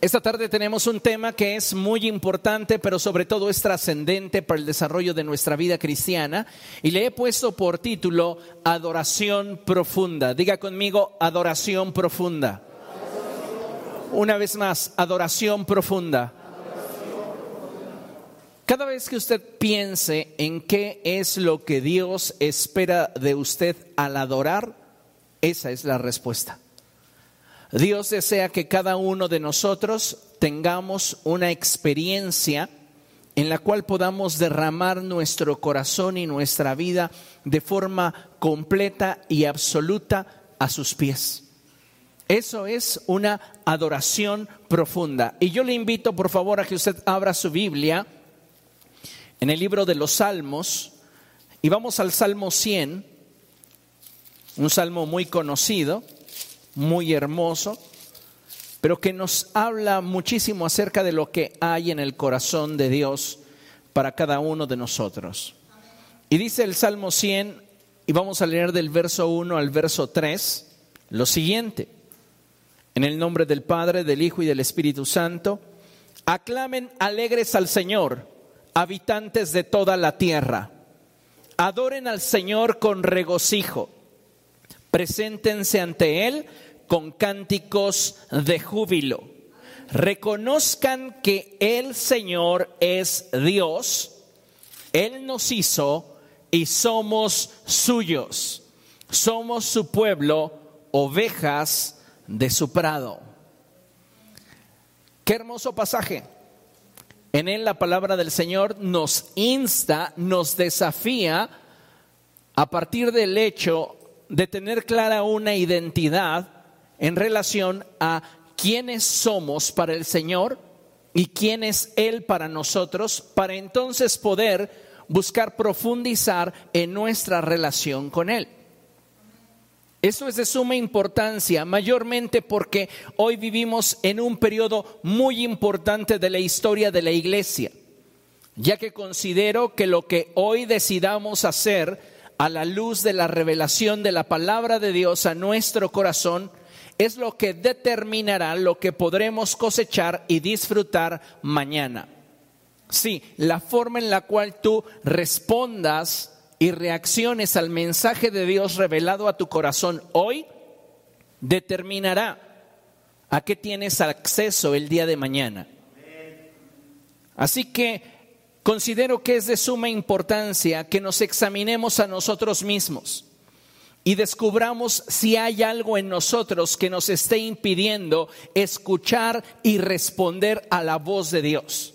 Esta tarde tenemos un tema que es muy importante, pero sobre todo es trascendente para el desarrollo de nuestra vida cristiana. Y le he puesto por título Adoración Profunda. Diga conmigo, Adoración Profunda. Una vez más, Adoración Profunda. Cada vez que usted piense en qué es lo que Dios espera de usted al adorar, esa es la respuesta. Dios desea que cada uno de nosotros tengamos una experiencia en la cual podamos derramar nuestro corazón y nuestra vida de forma completa y absoluta a sus pies. Eso es una adoración profunda. Y yo le invito, por favor, a que usted abra su Biblia en el libro de los Salmos y vamos al Salmo 100, un salmo muy conocido muy hermoso, pero que nos habla muchísimo acerca de lo que hay en el corazón de Dios para cada uno de nosotros. Y dice el Salmo 100, y vamos a leer del verso 1 al verso 3, lo siguiente. En el nombre del Padre, del Hijo y del Espíritu Santo, aclamen alegres al Señor, habitantes de toda la tierra. Adoren al Señor con regocijo. Preséntense ante Él con cánticos de júbilo. Reconozcan que el Señor es Dios, Él nos hizo y somos suyos. Somos su pueblo, ovejas de su prado. Qué hermoso pasaje. En él la palabra del Señor nos insta, nos desafía a partir del hecho de tener clara una identidad en relación a quiénes somos para el Señor y quién es Él para nosotros, para entonces poder buscar profundizar en nuestra relación con Él. Eso es de suma importancia, mayormente porque hoy vivimos en un periodo muy importante de la historia de la iglesia, ya que considero que lo que hoy decidamos hacer a la luz de la revelación de la palabra de Dios a nuestro corazón es lo que determinará lo que podremos cosechar y disfrutar mañana. Sí, la forma en la cual tú respondas y reacciones al mensaje de Dios revelado a tu corazón hoy determinará a qué tienes acceso el día de mañana. Así que considero que es de suma importancia que nos examinemos a nosotros mismos y descubramos si hay algo en nosotros que nos esté impidiendo escuchar y responder a la voz de Dios.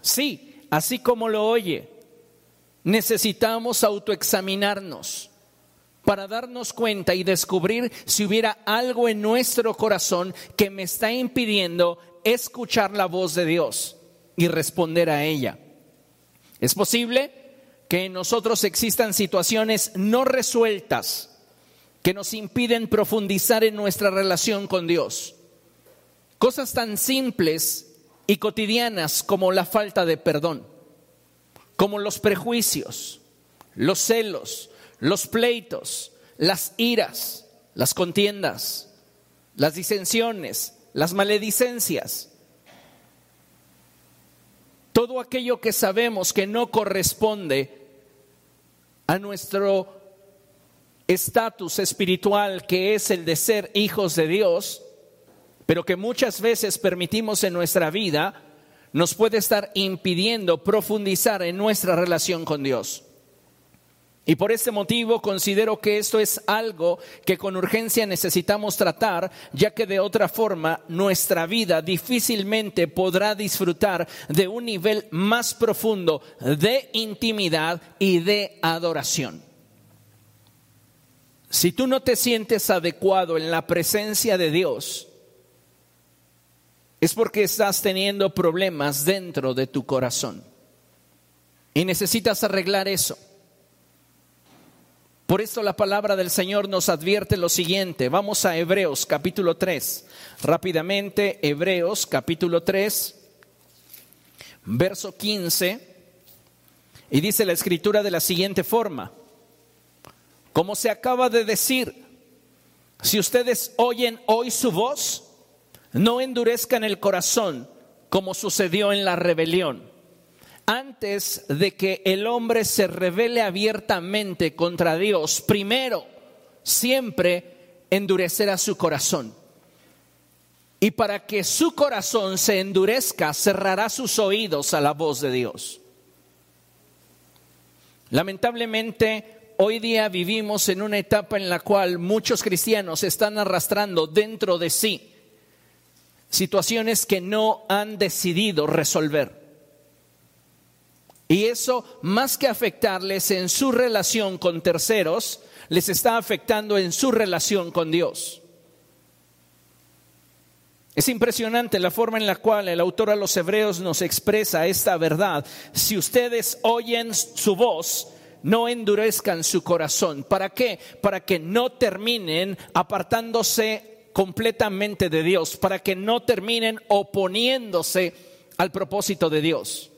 Sí, así como lo oye, necesitamos autoexaminarnos para darnos cuenta y descubrir si hubiera algo en nuestro corazón que me está impidiendo escuchar la voz de Dios y responder a ella. Es posible que en nosotros existan situaciones no resueltas que nos impiden profundizar en nuestra relación con Dios. Cosas tan simples y cotidianas como la falta de perdón, como los prejuicios, los celos, los pleitos, las iras, las contiendas, las disensiones, las maledicencias. Todo aquello que sabemos que no corresponde a nuestro estatus espiritual que es el de ser hijos de Dios, pero que muchas veces permitimos en nuestra vida, nos puede estar impidiendo profundizar en nuestra relación con Dios. Y por este motivo considero que esto es algo que con urgencia necesitamos tratar, ya que de otra forma nuestra vida difícilmente podrá disfrutar de un nivel más profundo de intimidad y de adoración. Si tú no te sientes adecuado en la presencia de Dios, es porque estás teniendo problemas dentro de tu corazón. Y necesitas arreglar eso. Por esto la palabra del Señor nos advierte lo siguiente. Vamos a Hebreos capítulo 3. Rápidamente, Hebreos capítulo 3, verso 15. Y dice la escritura de la siguiente forma. Como se acaba de decir, si ustedes oyen hoy su voz, no endurezcan el corazón como sucedió en la rebelión. Antes de que el hombre se revele abiertamente contra Dios, primero, siempre endurecerá su corazón. Y para que su corazón se endurezca, cerrará sus oídos a la voz de Dios. Lamentablemente, hoy día vivimos en una etapa en la cual muchos cristianos están arrastrando dentro de sí situaciones que no han decidido resolver. Y eso, más que afectarles en su relación con terceros, les está afectando en su relación con Dios. Es impresionante la forma en la cual el autor a los hebreos nos expresa esta verdad. Si ustedes oyen su voz, no endurezcan su corazón. ¿Para qué? Para que no terminen apartándose completamente de Dios, para que no terminen oponiéndose al propósito de Dios.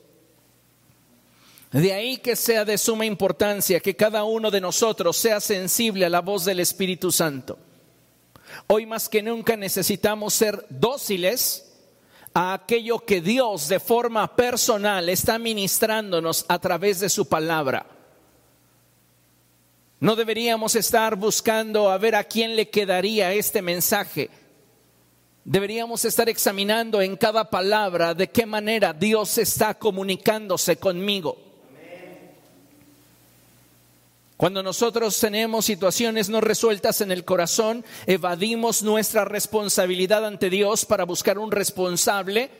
De ahí que sea de suma importancia que cada uno de nosotros sea sensible a la voz del Espíritu Santo. Hoy más que nunca necesitamos ser dóciles a aquello que Dios de forma personal está ministrándonos a través de su palabra. No deberíamos estar buscando a ver a quién le quedaría este mensaje. Deberíamos estar examinando en cada palabra de qué manera Dios está comunicándose conmigo. Cuando nosotros tenemos situaciones no resueltas en el corazón, evadimos nuestra responsabilidad ante Dios para buscar un responsable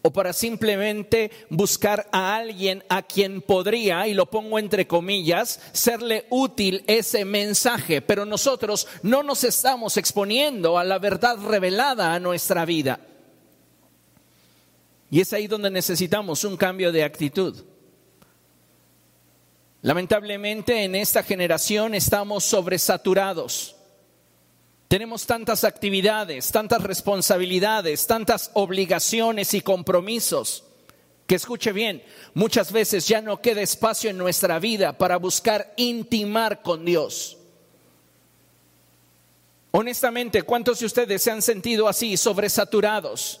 o para simplemente buscar a alguien a quien podría, y lo pongo entre comillas, serle útil ese mensaje. Pero nosotros no nos estamos exponiendo a la verdad revelada a nuestra vida. Y es ahí donde necesitamos un cambio de actitud. Lamentablemente en esta generación estamos sobresaturados tenemos tantas actividades, tantas responsabilidades, tantas obligaciones y compromisos, que escuche bien, muchas veces ya no queda espacio en nuestra vida para buscar intimar con Dios. Honestamente, ¿cuántos de ustedes se han sentido así, sobresaturados?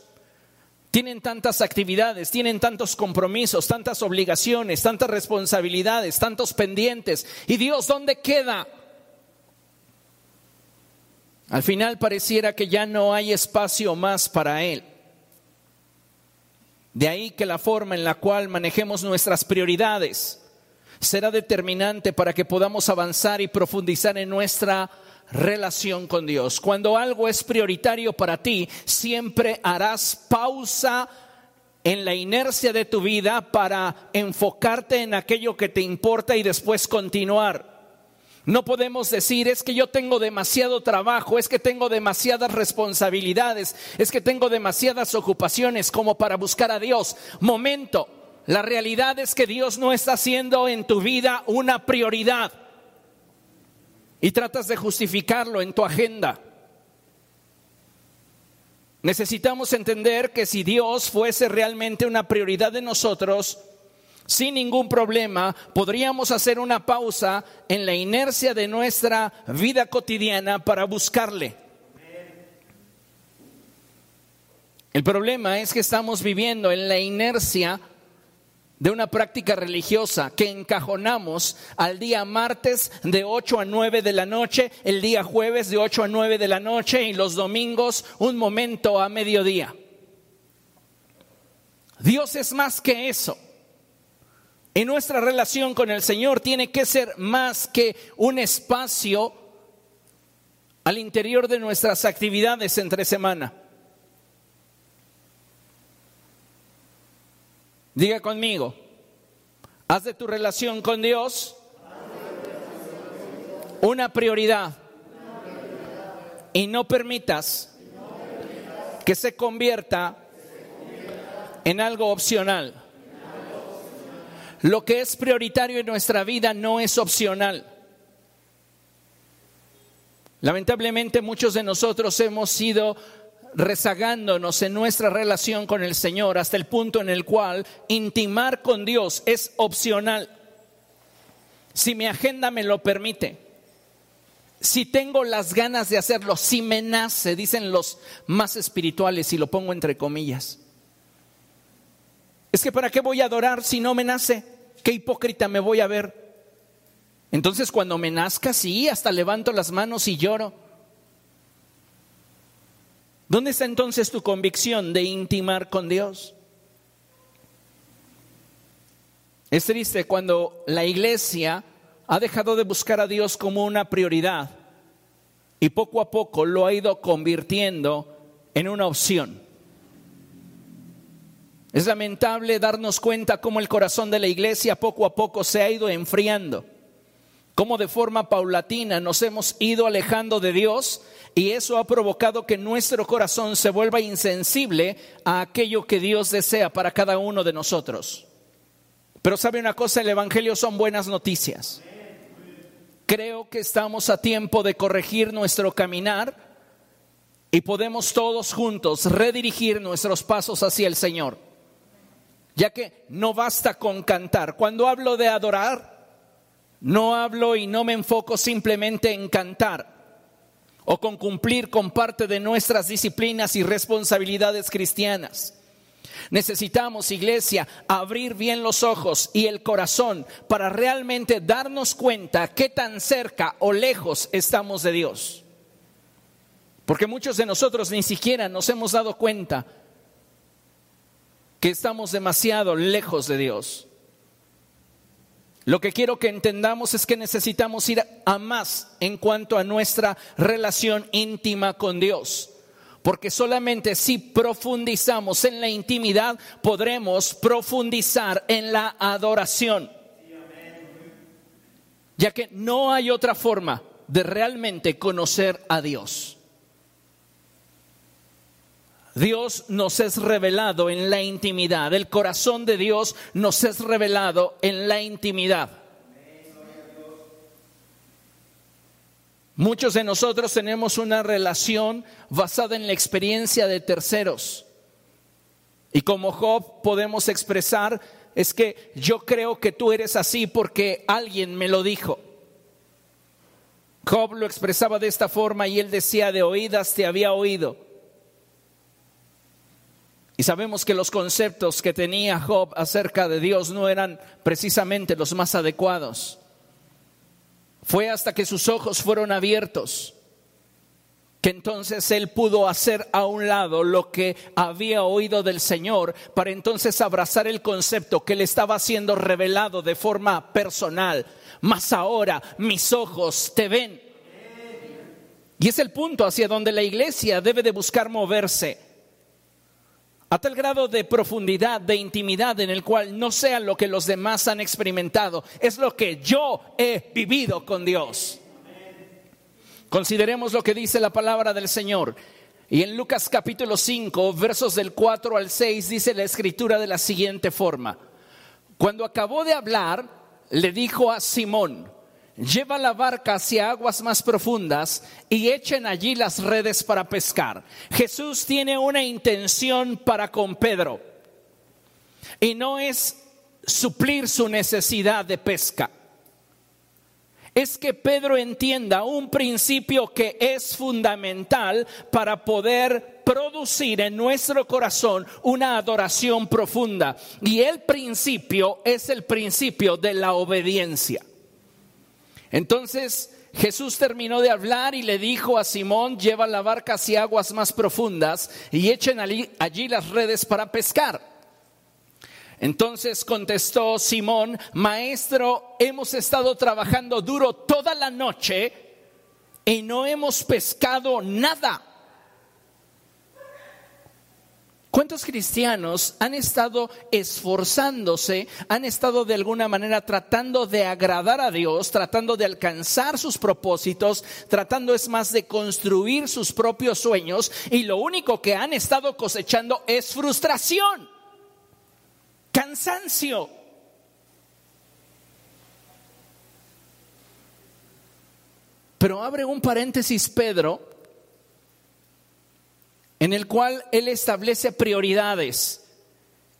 Tienen tantas actividades, tienen tantos compromisos, tantas obligaciones, tantas responsabilidades, tantos pendientes. ¿Y Dios dónde queda? Al final pareciera que ya no hay espacio más para Él. De ahí que la forma en la cual manejemos nuestras prioridades será determinante para que podamos avanzar y profundizar en nuestra relación con Dios. Cuando algo es prioritario para ti, siempre harás pausa en la inercia de tu vida para enfocarte en aquello que te importa y después continuar. No podemos decir, es que yo tengo demasiado trabajo, es que tengo demasiadas responsabilidades, es que tengo demasiadas ocupaciones como para buscar a Dios. Momento, la realidad es que Dios no está haciendo en tu vida una prioridad y tratas de justificarlo en tu agenda. Necesitamos entender que si Dios fuese realmente una prioridad de nosotros, sin ningún problema, podríamos hacer una pausa en la inercia de nuestra vida cotidiana para buscarle. El problema es que estamos viviendo en la inercia de una práctica religiosa que encajonamos al día martes de 8 a 9 de la noche, el día jueves de 8 a 9 de la noche y los domingos un momento a mediodía. Dios es más que eso. En nuestra relación con el Señor tiene que ser más que un espacio al interior de nuestras actividades entre semana. Diga conmigo, haz de tu relación con Dios una prioridad y no permitas que se convierta en algo opcional. Lo que es prioritario en nuestra vida no es opcional. Lamentablemente muchos de nosotros hemos ido rezagándonos en nuestra relación con el Señor hasta el punto en el cual intimar con Dios es opcional. Si mi agenda me lo permite, si tengo las ganas de hacerlo, si me nace, dicen los más espirituales, y lo pongo entre comillas. Es que ¿para qué voy a adorar si no me nace? ¿Qué hipócrita me voy a ver? Entonces cuando me nazca, sí, hasta levanto las manos y lloro. ¿Dónde está entonces tu convicción de intimar con Dios? Es triste cuando la iglesia ha dejado de buscar a Dios como una prioridad y poco a poco lo ha ido convirtiendo en una opción. Es lamentable darnos cuenta cómo el corazón de la iglesia poco a poco se ha ido enfriando, cómo de forma paulatina nos hemos ido alejando de Dios y eso ha provocado que nuestro corazón se vuelva insensible a aquello que Dios desea para cada uno de nosotros. Pero sabe una cosa, el Evangelio son buenas noticias. Creo que estamos a tiempo de corregir nuestro caminar y podemos todos juntos redirigir nuestros pasos hacia el Señor. Ya que no basta con cantar. Cuando hablo de adorar, no hablo y no me enfoco simplemente en cantar o con cumplir con parte de nuestras disciplinas y responsabilidades cristianas. Necesitamos, iglesia, abrir bien los ojos y el corazón para realmente darnos cuenta qué tan cerca o lejos estamos de Dios. Porque muchos de nosotros ni siquiera nos hemos dado cuenta que estamos demasiado lejos de Dios. Lo que quiero que entendamos es que necesitamos ir a más en cuanto a nuestra relación íntima con Dios. Porque solamente si profundizamos en la intimidad podremos profundizar en la adoración. Ya que no hay otra forma de realmente conocer a Dios. Dios nos es revelado en la intimidad. El corazón de Dios nos es revelado en la intimidad. Muchos de nosotros tenemos una relación basada en la experiencia de terceros. Y como Job podemos expresar, es que yo creo que tú eres así porque alguien me lo dijo. Job lo expresaba de esta forma y él decía, de oídas te había oído. Y sabemos que los conceptos que tenía Job acerca de Dios no eran precisamente los más adecuados. Fue hasta que sus ojos fueron abiertos que entonces él pudo hacer a un lado lo que había oído del Señor para entonces abrazar el concepto que le estaba siendo revelado de forma personal. Mas ahora mis ojos te ven. Y es el punto hacia donde la iglesia debe de buscar moverse a tal grado de profundidad, de intimidad en el cual no sea lo que los demás han experimentado, es lo que yo he vivido con Dios. Consideremos lo que dice la palabra del Señor. Y en Lucas capítulo 5, versos del 4 al 6, dice la escritura de la siguiente forma. Cuando acabó de hablar, le dijo a Simón, lleva la barca hacia aguas más profundas y echen allí las redes para pescar. Jesús tiene una intención para con Pedro y no es suplir su necesidad de pesca. Es que Pedro entienda un principio que es fundamental para poder producir en nuestro corazón una adoración profunda. Y el principio es el principio de la obediencia. Entonces Jesús terminó de hablar y le dijo a Simón, lleva la barca hacia aguas más profundas y echen allí, las redes para pescar. Entonces contestó Simón, maestro, hemos estado trabajando duro toda la noche y no hemos pescado nada. ¿Cuántos cristianos han estado esforzándose, han estado de alguna manera tratando de agradar a Dios, tratando de alcanzar sus propósitos, tratando es más de construir sus propios sueños y lo único que han estado cosechando es frustración, cansancio? Pero abre un paréntesis Pedro en el cual Él establece prioridades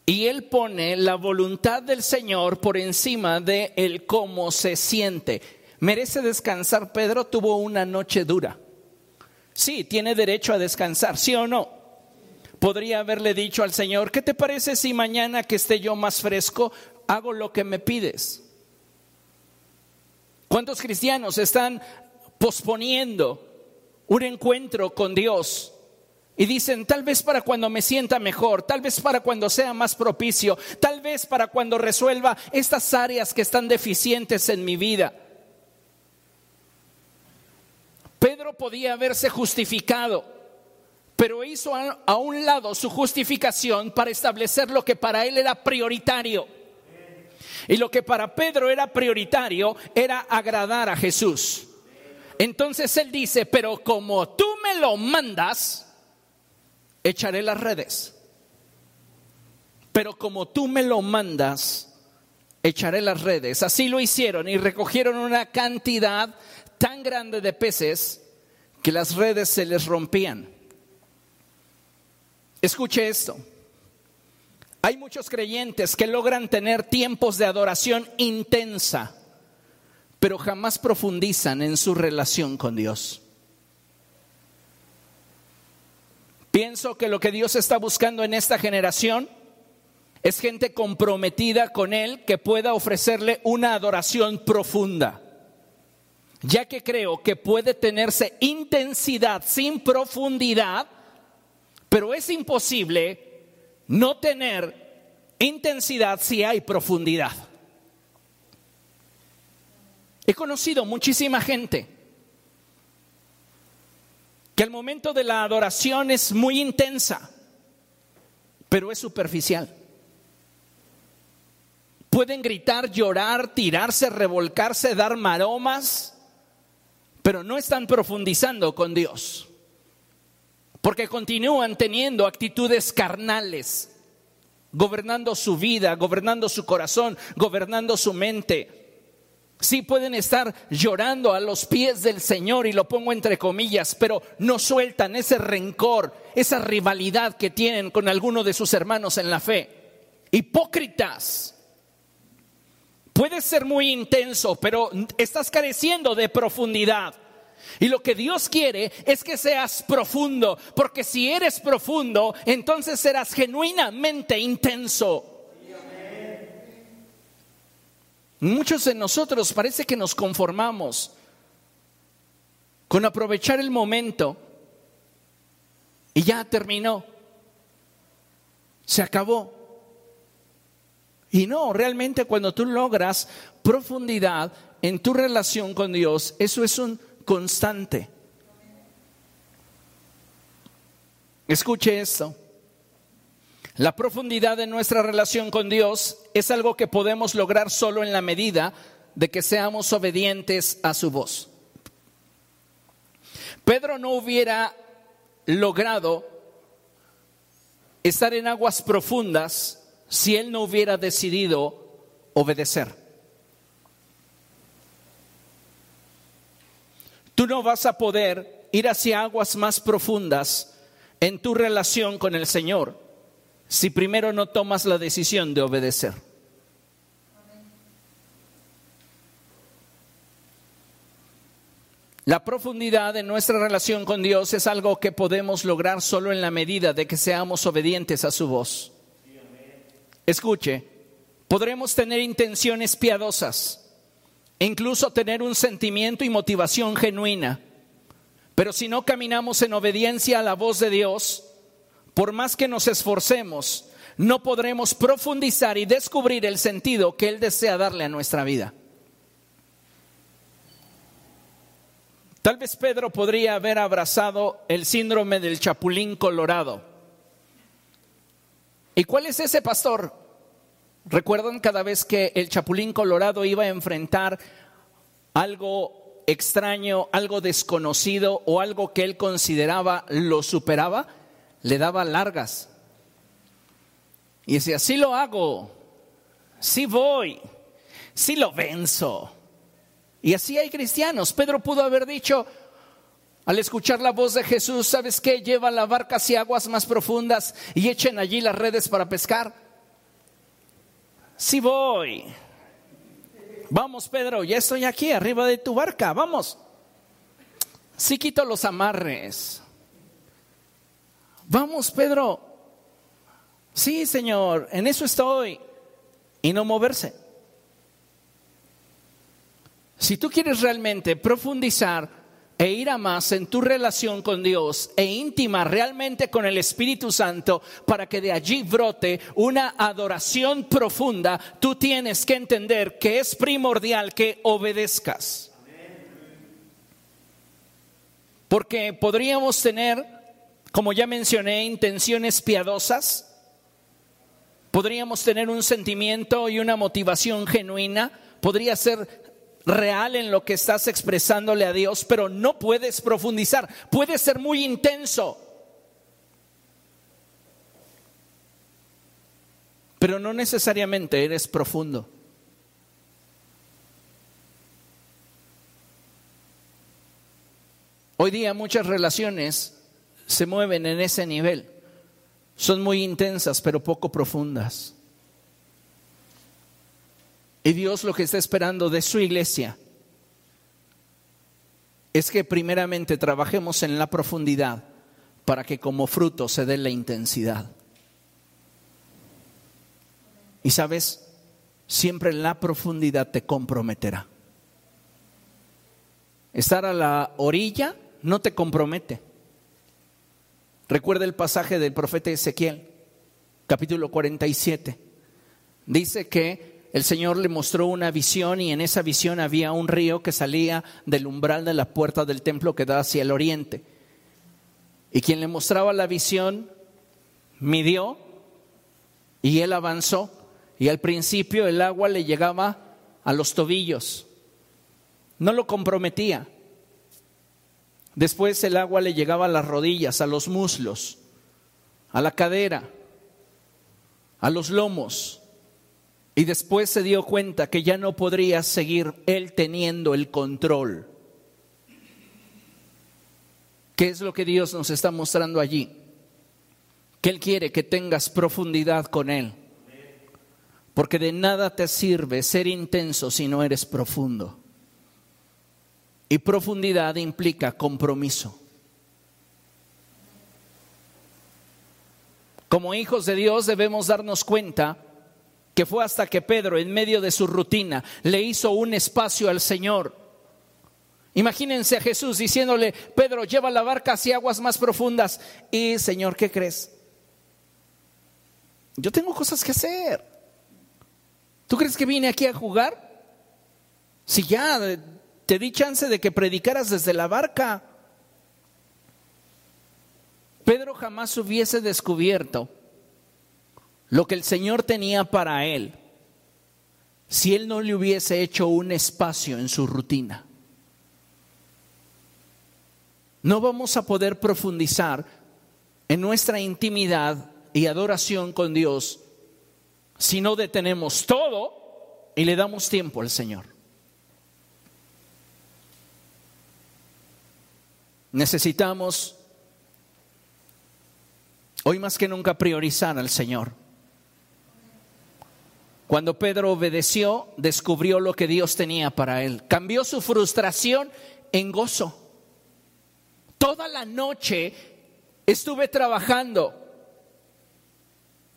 y Él pone la voluntad del Señor por encima de el cómo se siente. ¿Merece descansar Pedro? Tuvo una noche dura. Sí, tiene derecho a descansar, ¿sí o no? Podría haberle dicho al Señor, ¿qué te parece si mañana que esté yo más fresco hago lo que me pides? ¿Cuántos cristianos están posponiendo un encuentro con Dios? Y dicen, tal vez para cuando me sienta mejor, tal vez para cuando sea más propicio, tal vez para cuando resuelva estas áreas que están deficientes en mi vida. Pedro podía haberse justificado, pero hizo a un lado su justificación para establecer lo que para él era prioritario. Y lo que para Pedro era prioritario era agradar a Jesús. Entonces él dice, pero como tú me lo mandas, echaré las redes. Pero como tú me lo mandas, echaré las redes. Así lo hicieron y recogieron una cantidad tan grande de peces que las redes se les rompían. Escuche esto. Hay muchos creyentes que logran tener tiempos de adoración intensa, pero jamás profundizan en su relación con Dios. Pienso que lo que Dios está buscando en esta generación es gente comprometida con Él que pueda ofrecerle una adoración profunda. Ya que creo que puede tenerse intensidad sin profundidad, pero es imposible no tener intensidad si hay profundidad. He conocido muchísima gente que el momento de la adoración es muy intensa, pero es superficial. Pueden gritar, llorar, tirarse, revolcarse, dar maromas, pero no están profundizando con Dios, porque continúan teniendo actitudes carnales, gobernando su vida, gobernando su corazón, gobernando su mente Sí pueden estar llorando a los pies del Señor y lo pongo entre comillas, pero no sueltan ese rencor, esa rivalidad que tienen con alguno de sus hermanos en la fe. Hipócritas. Puedes ser muy intenso, pero estás careciendo de profundidad. Y lo que Dios quiere es que seas profundo, porque si eres profundo, entonces serás genuinamente intenso. Muchos de nosotros parece que nos conformamos con aprovechar el momento y ya terminó. Se acabó. Y no, realmente cuando tú logras profundidad en tu relación con Dios, eso es un constante. Escuche esto. La profundidad de nuestra relación con Dios es algo que podemos lograr solo en la medida de que seamos obedientes a su voz. Pedro no hubiera logrado estar en aguas profundas si él no hubiera decidido obedecer. Tú no vas a poder ir hacia aguas más profundas en tu relación con el Señor si primero no tomas la decisión de obedecer. La profundidad de nuestra relación con Dios es algo que podemos lograr solo en la medida de que seamos obedientes a su voz. Escuche, podremos tener intenciones piadosas, incluso tener un sentimiento y motivación genuina, pero si no caminamos en obediencia a la voz de Dios, por más que nos esforcemos, no podremos profundizar y descubrir el sentido que Él desea darle a nuestra vida. Tal vez Pedro podría haber abrazado el síndrome del chapulín colorado. ¿Y cuál es ese pastor? ¿Recuerdan cada vez que el chapulín colorado iba a enfrentar algo extraño, algo desconocido o algo que él consideraba lo superaba? Le daba largas. Y decía, sí lo hago, sí voy, sí lo venzo. Y así hay cristianos. Pedro pudo haber dicho, al escuchar la voz de Jesús, ¿sabes qué? Lleva la barca hacia aguas más profundas y echen allí las redes para pescar. Sí voy. vamos Pedro, ya estoy aquí arriba de tu barca, vamos. Sí quito los amarres. Vamos Pedro. Sí, Señor, en eso estoy. Y no moverse. Si tú quieres realmente profundizar e ir a más en tu relación con Dios e íntima realmente con el Espíritu Santo para que de allí brote una adoración profunda, tú tienes que entender que es primordial que obedezcas. Porque podríamos tener, como ya mencioné, intenciones piadosas, podríamos tener un sentimiento y una motivación genuina, podría ser real en lo que estás expresándole a Dios, pero no puedes profundizar. Puede ser muy intenso, pero no necesariamente eres profundo. Hoy día muchas relaciones se mueven en ese nivel. Son muy intensas, pero poco profundas. Y Dios lo que está esperando de su iglesia es que primeramente trabajemos en la profundidad para que como fruto se dé la intensidad. Y sabes, siempre la profundidad te comprometerá. Estar a la orilla no te compromete. Recuerda el pasaje del profeta Ezequiel, capítulo 47. Dice que el Señor le mostró una visión y en esa visión había un río que salía del umbral de la puerta del templo que da hacia el oriente. Y quien le mostraba la visión midió y él avanzó y al principio el agua le llegaba a los tobillos. No lo comprometía. Después el agua le llegaba a las rodillas, a los muslos, a la cadera, a los lomos. Y después se dio cuenta que ya no podría seguir él teniendo el control. ¿Qué es lo que Dios nos está mostrando allí? Que Él quiere que tengas profundidad con Él. Porque de nada te sirve ser intenso si no eres profundo. Y profundidad implica compromiso. Como hijos de Dios debemos darnos cuenta que fue hasta que Pedro, en medio de su rutina, le hizo un espacio al Señor. Imagínense a Jesús diciéndole, Pedro, lleva la barca hacia aguas más profundas. Y, Señor, ¿qué crees? Yo tengo cosas que hacer. ¿Tú crees que vine aquí a jugar? Si ya te di chance de que predicaras desde la barca. Pedro jamás hubiese descubierto lo que el Señor tenía para él si él no le hubiese hecho un espacio en su rutina. No vamos a poder profundizar en nuestra intimidad y adoración con Dios si no detenemos todo y le damos tiempo al Señor. Necesitamos hoy más que nunca priorizar al Señor. Cuando Pedro obedeció, descubrió lo que Dios tenía para él. Cambió su frustración en gozo. Toda la noche estuve trabajando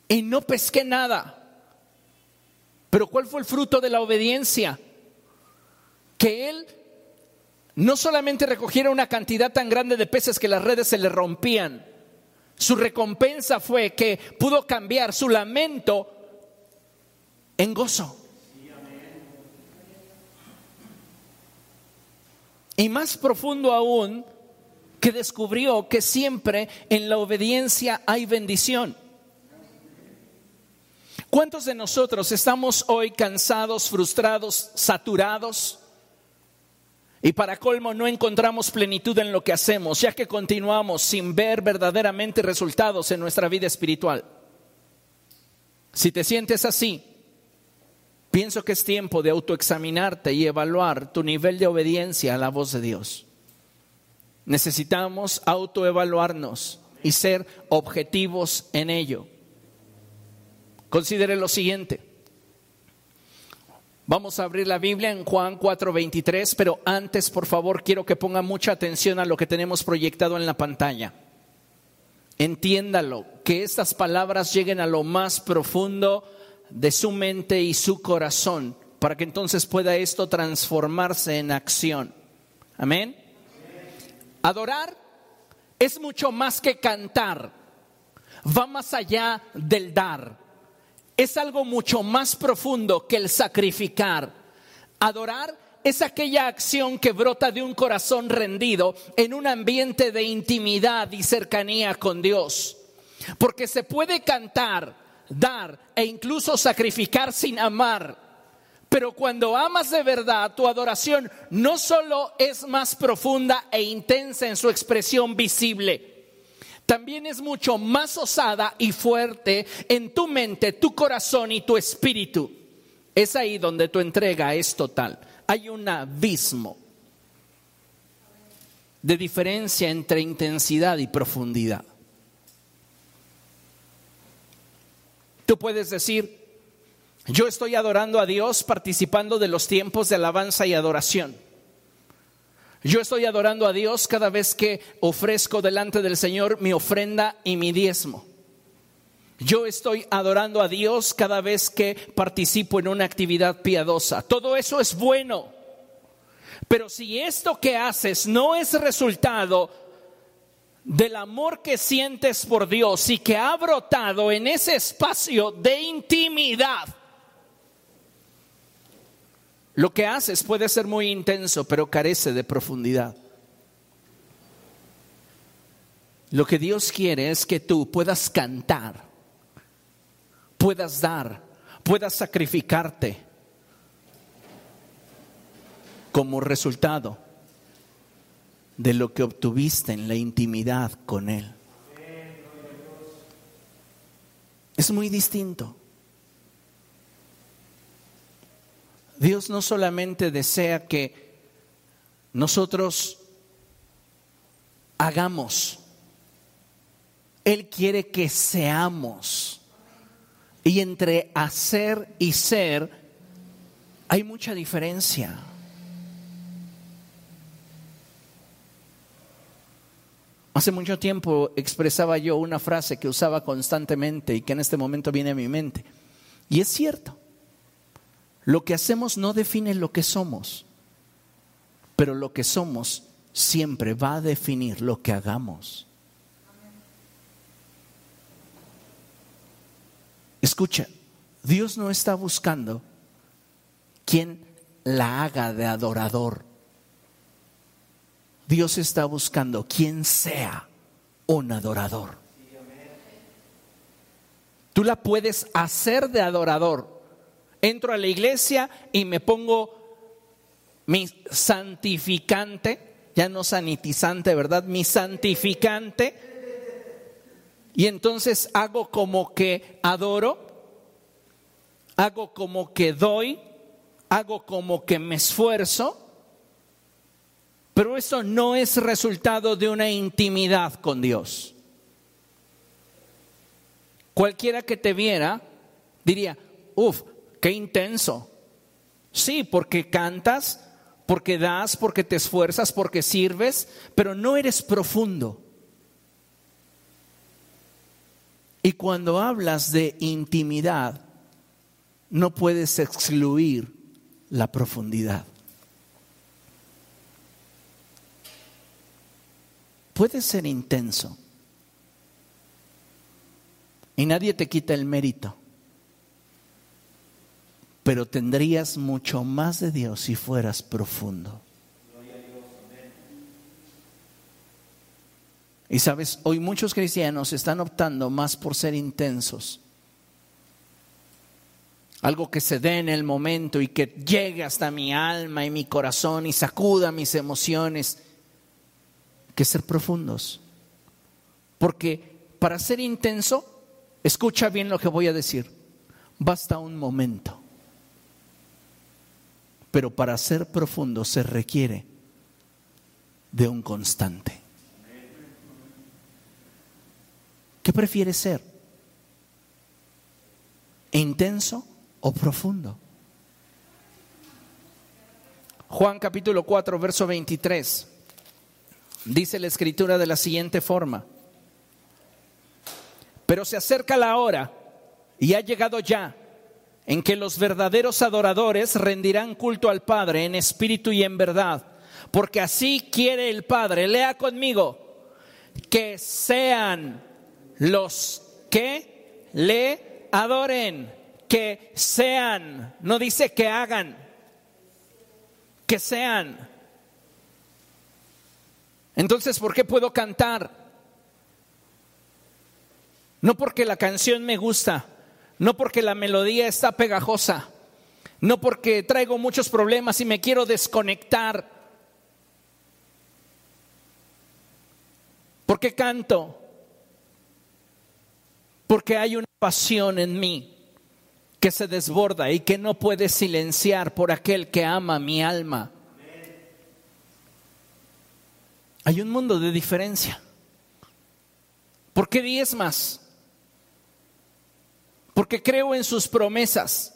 y no pesqué nada. Pero ¿cuál fue el fruto de la obediencia? Que él no solamente recogiera una cantidad tan grande de peces que las redes se le rompían, su recompensa fue que pudo cambiar su lamento en gozo. Y más profundo aún, que descubrió que siempre en la obediencia hay bendición. ¿Cuántos de nosotros estamos hoy cansados, frustrados, saturados? Y para colmo no encontramos plenitud en lo que hacemos, ya que continuamos sin ver verdaderamente resultados en nuestra vida espiritual. Si te sientes así, Pienso que es tiempo de autoexaminarte y evaluar tu nivel de obediencia a la voz de Dios. Necesitamos autoevaluarnos y ser objetivos en ello. Considere lo siguiente. Vamos a abrir la Biblia en Juan 4:23, pero antes, por favor, quiero que ponga mucha atención a lo que tenemos proyectado en la pantalla. Entiéndalo, que estas palabras lleguen a lo más profundo de su mente y su corazón, para que entonces pueda esto transformarse en acción. Amén. Adorar es mucho más que cantar, va más allá del dar es algo mucho más profundo que el sacrificar. Adorar es aquella acción que brota de un corazón rendido en un ambiente de intimidad y cercanía con Dios. Porque se puede cantar, dar e incluso sacrificar sin amar. Pero cuando amas de verdad, tu adoración no solo es más profunda e intensa en su expresión visible, también es mucho más osada y fuerte en tu mente, tu corazón y tu espíritu. Es ahí donde tu entrega es total. Hay un abismo de diferencia entre intensidad y profundidad. Tú puedes decir, yo estoy adorando a Dios participando de los tiempos de alabanza y adoración. Yo estoy adorando a Dios cada vez que ofrezco delante del Señor mi ofrenda y mi diezmo. Yo estoy adorando a Dios cada vez que participo en una actividad piadosa. Todo eso es bueno. Pero si esto que haces no es resultado del amor que sientes por Dios y que ha brotado en ese espacio de intimidad, lo que haces puede ser muy intenso, pero carece de profundidad. Lo que Dios quiere es que tú puedas cantar, puedas dar, puedas sacrificarte como resultado de lo que obtuviste en la intimidad con Él. Es muy distinto. Dios no solamente desea que nosotros hagamos, Él quiere que seamos. Y entre hacer y ser hay mucha diferencia. Hace mucho tiempo expresaba yo una frase que usaba constantemente y que en este momento viene a mi mente. Y es cierto. Lo que hacemos no define lo que somos, pero lo que somos siempre va a definir lo que hagamos. Escucha, Dios no está buscando quien la haga de adorador. Dios está buscando quien sea un adorador. Tú la puedes hacer de adorador, entro a la iglesia y me pongo mi santificante, ya no sanitizante, ¿verdad? Mi santificante. Y entonces hago como que adoro, hago como que doy, hago como que me esfuerzo, pero eso no es resultado de una intimidad con Dios. Cualquiera que te viera diría, uff, Intenso. Sí, porque cantas, porque das, porque te esfuerzas, porque sirves, pero no eres profundo. Y cuando hablas de intimidad, no puedes excluir la profundidad. Puedes ser intenso y nadie te quita el mérito pero tendrías mucho más de Dios si fueras profundo. Y sabes, hoy muchos cristianos están optando más por ser intensos. Algo que se dé en el momento y que llegue hasta mi alma y mi corazón y sacuda mis emociones, que ser profundos. Porque para ser intenso, escucha bien lo que voy a decir, basta un momento pero para ser profundo se requiere de un constante. ¿Qué prefieres ser? ¿Intenso o profundo? Juan capítulo 4, verso 23. Dice la escritura de la siguiente forma. Pero se acerca la hora y ha llegado ya en que los verdaderos adoradores rendirán culto al Padre en espíritu y en verdad, porque así quiere el Padre. Lea conmigo, que sean los que le adoren, que sean, no dice que hagan, que sean. Entonces, ¿por qué puedo cantar? No porque la canción me gusta, no porque la melodía está pegajosa, no porque traigo muchos problemas y me quiero desconectar. ¿Por qué canto? Porque hay una pasión en mí que se desborda y que no puede silenciar por aquel que ama mi alma. Hay un mundo de diferencia. ¿Por qué diezmas? Porque creo en sus promesas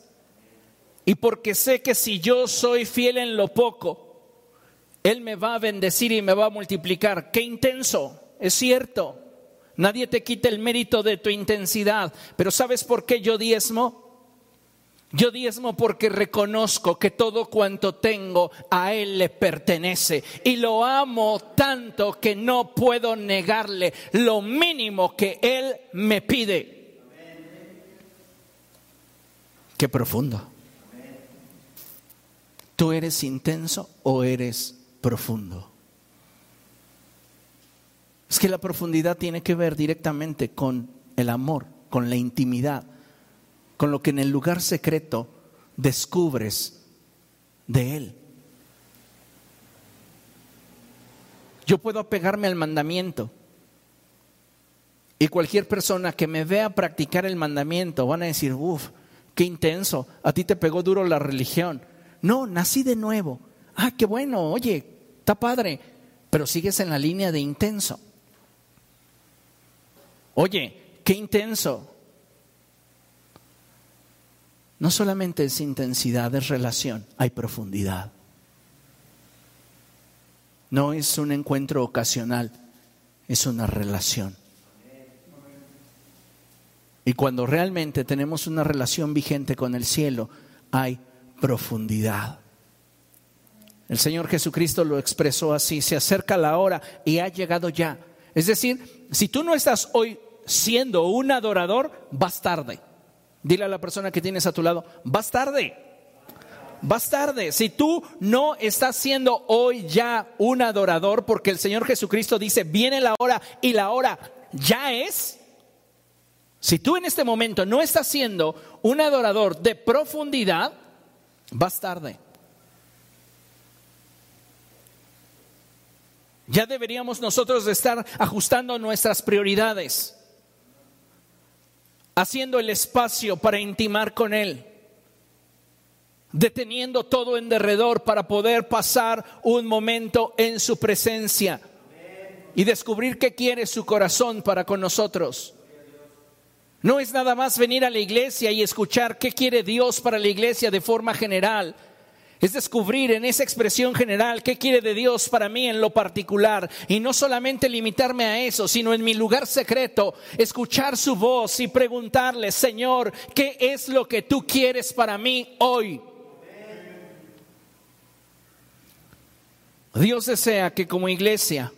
y porque sé que si yo soy fiel en lo poco, Él me va a bendecir y me va a multiplicar. Qué intenso, es cierto. Nadie te quita el mérito de tu intensidad, pero ¿sabes por qué yo diezmo? Yo diezmo porque reconozco que todo cuanto tengo a Él le pertenece y lo amo tanto que no puedo negarle lo mínimo que Él me pide. Qué profundo. ¿Tú eres intenso o eres profundo? Es que la profundidad tiene que ver directamente con el amor, con la intimidad con lo que en el lugar secreto descubres de Él. Yo puedo apegarme al mandamiento y cualquier persona que me vea practicar el mandamiento van a decir, uff, qué intenso, a ti te pegó duro la religión. No, nací de nuevo. Ah, qué bueno, oye, está padre, pero sigues en la línea de intenso. Oye, qué intenso, no solamente es intensidad, es relación, hay profundidad. No es un encuentro ocasional, es una relación. Y cuando realmente tenemos una relación vigente con el cielo, hay profundidad. El Señor Jesucristo lo expresó así, se acerca la hora y ha llegado ya. Es decir, si tú no estás hoy siendo un adorador, vas tarde. Dile a la persona que tienes a tu lado, vas tarde. Vas tarde. Si tú no estás siendo hoy ya un adorador, porque el Señor Jesucristo dice, viene la hora y la hora ya es. Si tú en este momento no estás siendo un adorador de profundidad, vas tarde. Ya deberíamos nosotros estar ajustando nuestras prioridades haciendo el espacio para intimar con Él, deteniendo todo en derredor para poder pasar un momento en su presencia y descubrir qué quiere su corazón para con nosotros. No es nada más venir a la iglesia y escuchar qué quiere Dios para la iglesia de forma general. Es descubrir en esa expresión general qué quiere de Dios para mí en lo particular. Y no solamente limitarme a eso, sino en mi lugar secreto, escuchar su voz y preguntarle, Señor, ¿qué es lo que tú quieres para mí hoy? Dios desea que como iglesia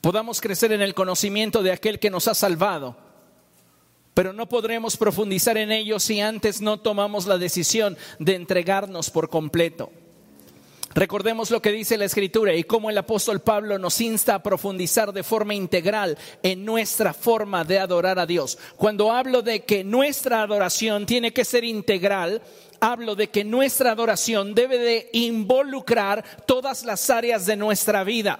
podamos crecer en el conocimiento de aquel que nos ha salvado pero no podremos profundizar en ello si antes no tomamos la decisión de entregarnos por completo. Recordemos lo que dice la Escritura y cómo el apóstol Pablo nos insta a profundizar de forma integral en nuestra forma de adorar a Dios. Cuando hablo de que nuestra adoración tiene que ser integral, hablo de que nuestra adoración debe de involucrar todas las áreas de nuestra vida.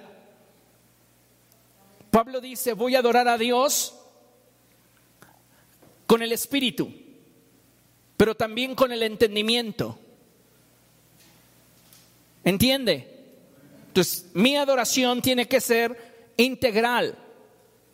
Pablo dice, voy a adorar a Dios con el espíritu, pero también con el entendimiento. ¿Entiende? Entonces, mi adoración tiene que ser integral.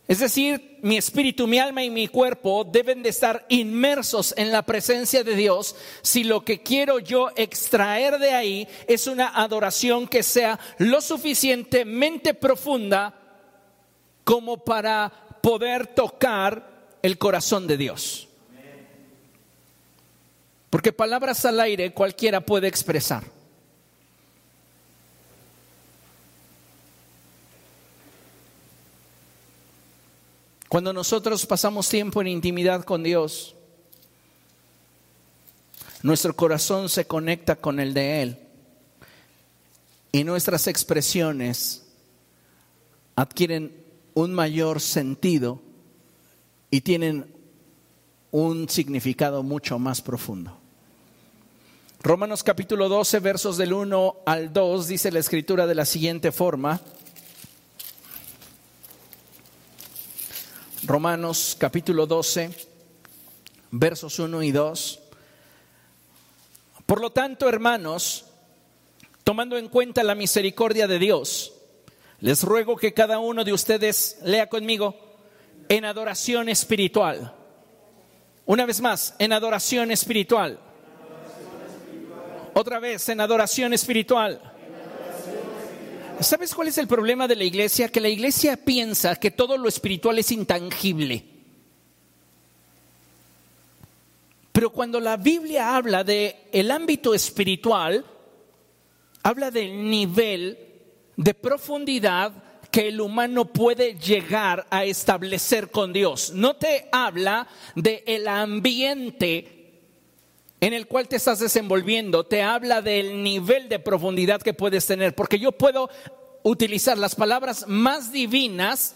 Es decir, mi espíritu, mi alma y mi cuerpo deben de estar inmersos en la presencia de Dios si lo que quiero yo extraer de ahí es una adoración que sea lo suficientemente profunda como para poder tocar el corazón de Dios. Porque palabras al aire cualquiera puede expresar. Cuando nosotros pasamos tiempo en intimidad con Dios, nuestro corazón se conecta con el de Él y nuestras expresiones adquieren un mayor sentido y tienen un significado mucho más profundo. Romanos capítulo 12, versos del 1 al 2, dice la escritura de la siguiente forma. Romanos capítulo 12, versos 1 y 2. Por lo tanto, hermanos, tomando en cuenta la misericordia de Dios, les ruego que cada uno de ustedes lea conmigo en adoración espiritual. Una vez más, en adoración espiritual. Otra vez, en adoración espiritual. ¿Sabes cuál es el problema de la iglesia? Que la iglesia piensa que todo lo espiritual es intangible. Pero cuando la Biblia habla de el ámbito espiritual, habla del nivel de profundidad que el humano puede llegar a establecer con Dios. No te habla del el ambiente en el cual te estás desenvolviendo te habla del nivel de profundidad que puedes tener, porque yo puedo utilizar las palabras más divinas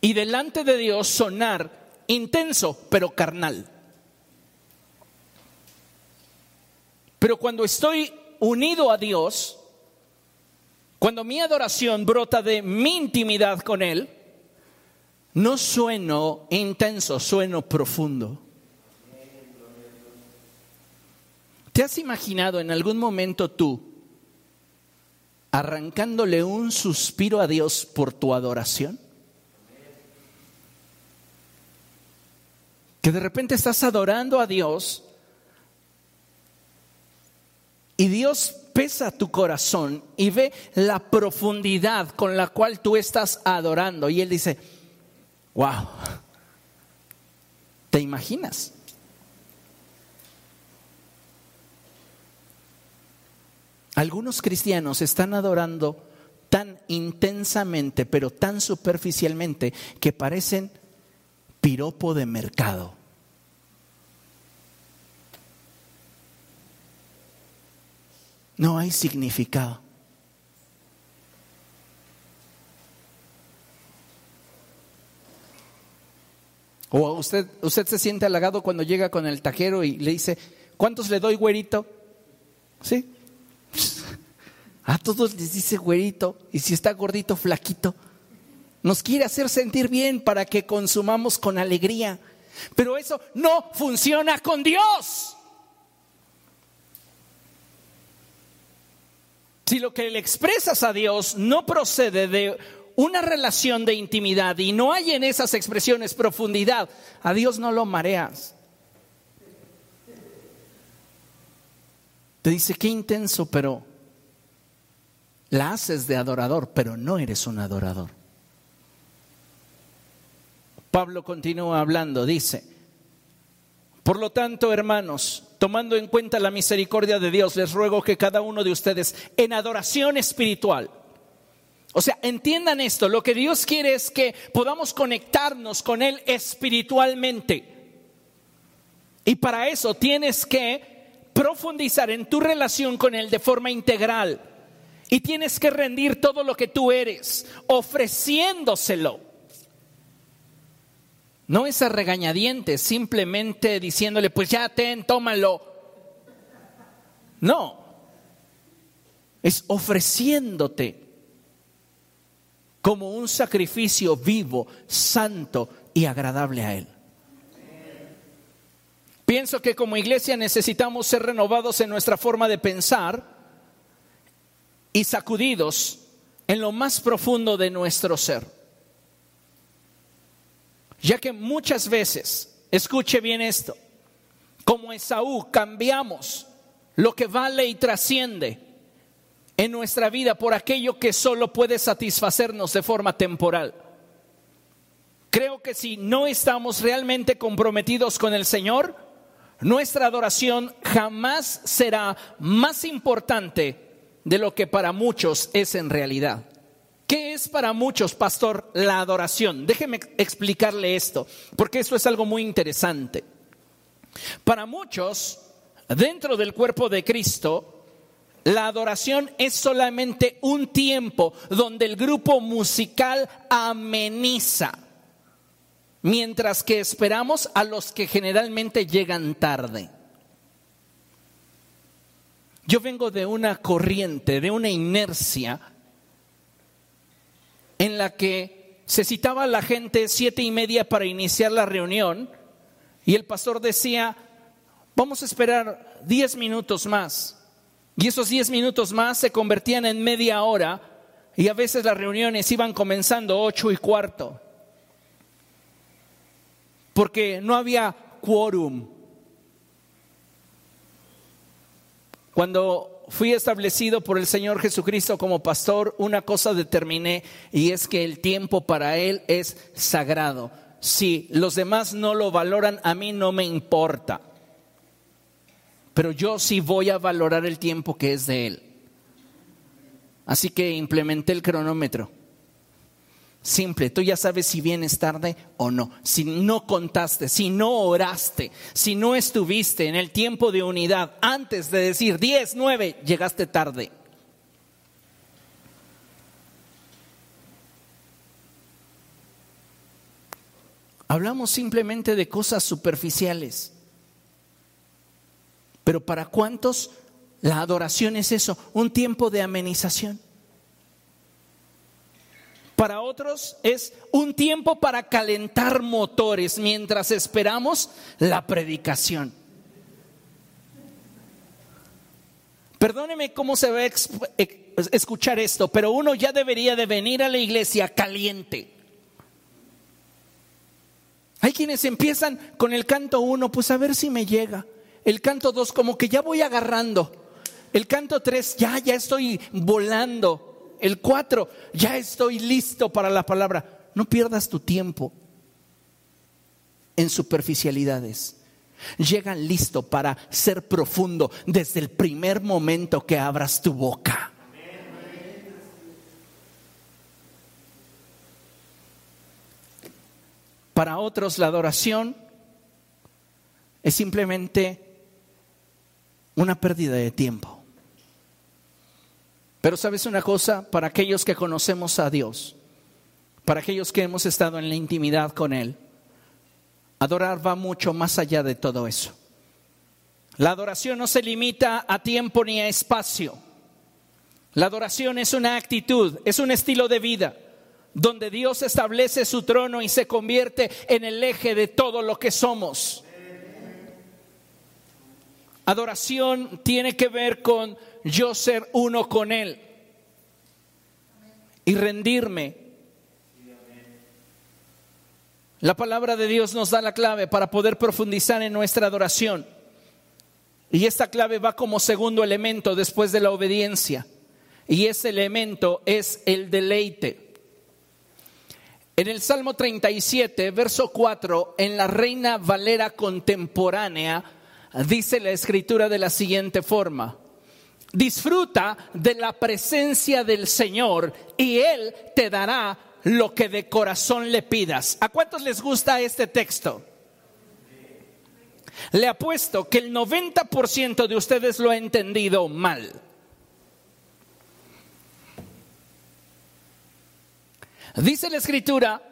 y delante de Dios sonar intenso, pero carnal. Pero cuando estoy unido a Dios, cuando mi adoración brota de mi intimidad con Él, no sueno intenso, sueno profundo. ¿Te has imaginado en algún momento tú arrancándole un suspiro a Dios por tu adoración? Que de repente estás adorando a Dios y Dios pesa tu corazón y ve la profundidad con la cual tú estás adorando. Y Él dice, wow, ¿te imaginas? Algunos cristianos están adorando tan intensamente, pero tan superficialmente, que parecen piropo de mercado. No hay significado. O usted, usted se siente halagado cuando llega con el tajero y le dice, ¿cuántos le doy, güerito? ¿Sí? A todos les dice güerito, y si está gordito, flaquito. Nos quiere hacer sentir bien para que consumamos con alegría. Pero eso no funciona con Dios. Si lo que le expresas a Dios no procede de una relación de intimidad y no hay en esas expresiones profundidad, a Dios no lo mareas. Te dice, qué intenso, pero la haces de adorador, pero no eres un adorador. Pablo continúa hablando, dice, por lo tanto, hermanos, tomando en cuenta la misericordia de Dios, les ruego que cada uno de ustedes en adoración espiritual, o sea, entiendan esto, lo que Dios quiere es que podamos conectarnos con Él espiritualmente. Y para eso tienes que profundizar en tu relación con Él de forma integral. Y tienes que rendir todo lo que tú eres, ofreciéndoselo. No es a regañadientes, simplemente diciéndole, pues ya ten, tómalo. No, es ofreciéndote como un sacrificio vivo, santo y agradable a Él. Pienso que como iglesia necesitamos ser renovados en nuestra forma de pensar y sacudidos en lo más profundo de nuestro ser. Ya que muchas veces, escuche bien esto, como Esaú cambiamos lo que vale y trasciende en nuestra vida por aquello que solo puede satisfacernos de forma temporal. Creo que si no estamos realmente comprometidos con el Señor, nuestra adoración jamás será más importante de lo que para muchos es en realidad. ¿Qué es para muchos, pastor, la adoración? Déjeme explicarle esto, porque eso es algo muy interesante. Para muchos, dentro del cuerpo de Cristo, la adoración es solamente un tiempo donde el grupo musical ameniza, mientras que esperamos a los que generalmente llegan tarde. Yo vengo de una corriente, de una inercia en la que se citaba a la gente siete y media para iniciar la reunión y el pastor decía, vamos a esperar diez minutos más. Y esos diez minutos más se convertían en media hora y a veces las reuniones iban comenzando ocho y cuarto. Porque no había quórum. Cuando fui establecido por el Señor Jesucristo como pastor, una cosa determiné y es que el tiempo para Él es sagrado. Si los demás no lo valoran, a mí no me importa. Pero yo sí voy a valorar el tiempo que es de Él. Así que implementé el cronómetro. Simple, tú ya sabes si vienes tarde o no. Si no contaste, si no oraste, si no estuviste en el tiempo de unidad antes de decir 10, 9, llegaste tarde. Hablamos simplemente de cosas superficiales. Pero para cuántos la adoración es eso, un tiempo de amenización. Para otros es un tiempo para calentar motores mientras esperamos la predicación. Perdóneme cómo se va a escuchar esto, pero uno ya debería de venir a la iglesia caliente. Hay quienes empiezan con el canto uno, pues a ver si me llega. El canto dos, como que ya voy agarrando. El canto tres, ya, ya estoy volando. El cuatro, ya estoy listo para la palabra. No pierdas tu tiempo en superficialidades. Llega listo para ser profundo desde el primer momento que abras tu boca. Para otros la adoración es simplemente una pérdida de tiempo. Pero sabes una cosa, para aquellos que conocemos a Dios, para aquellos que hemos estado en la intimidad con Él, adorar va mucho más allá de todo eso. La adoración no se limita a tiempo ni a espacio. La adoración es una actitud, es un estilo de vida, donde Dios establece su trono y se convierte en el eje de todo lo que somos. Adoración tiene que ver con yo ser uno con Él y rendirme. La palabra de Dios nos da la clave para poder profundizar en nuestra adoración. Y esta clave va como segundo elemento después de la obediencia. Y ese elemento es el deleite. En el Salmo 37, verso 4, en la Reina Valera contemporánea, dice la escritura de la siguiente forma. Disfruta de la presencia del Señor y Él te dará lo que de corazón le pidas. ¿A cuántos les gusta este texto? Le apuesto que el 90% de ustedes lo ha entendido mal. Dice la escritura,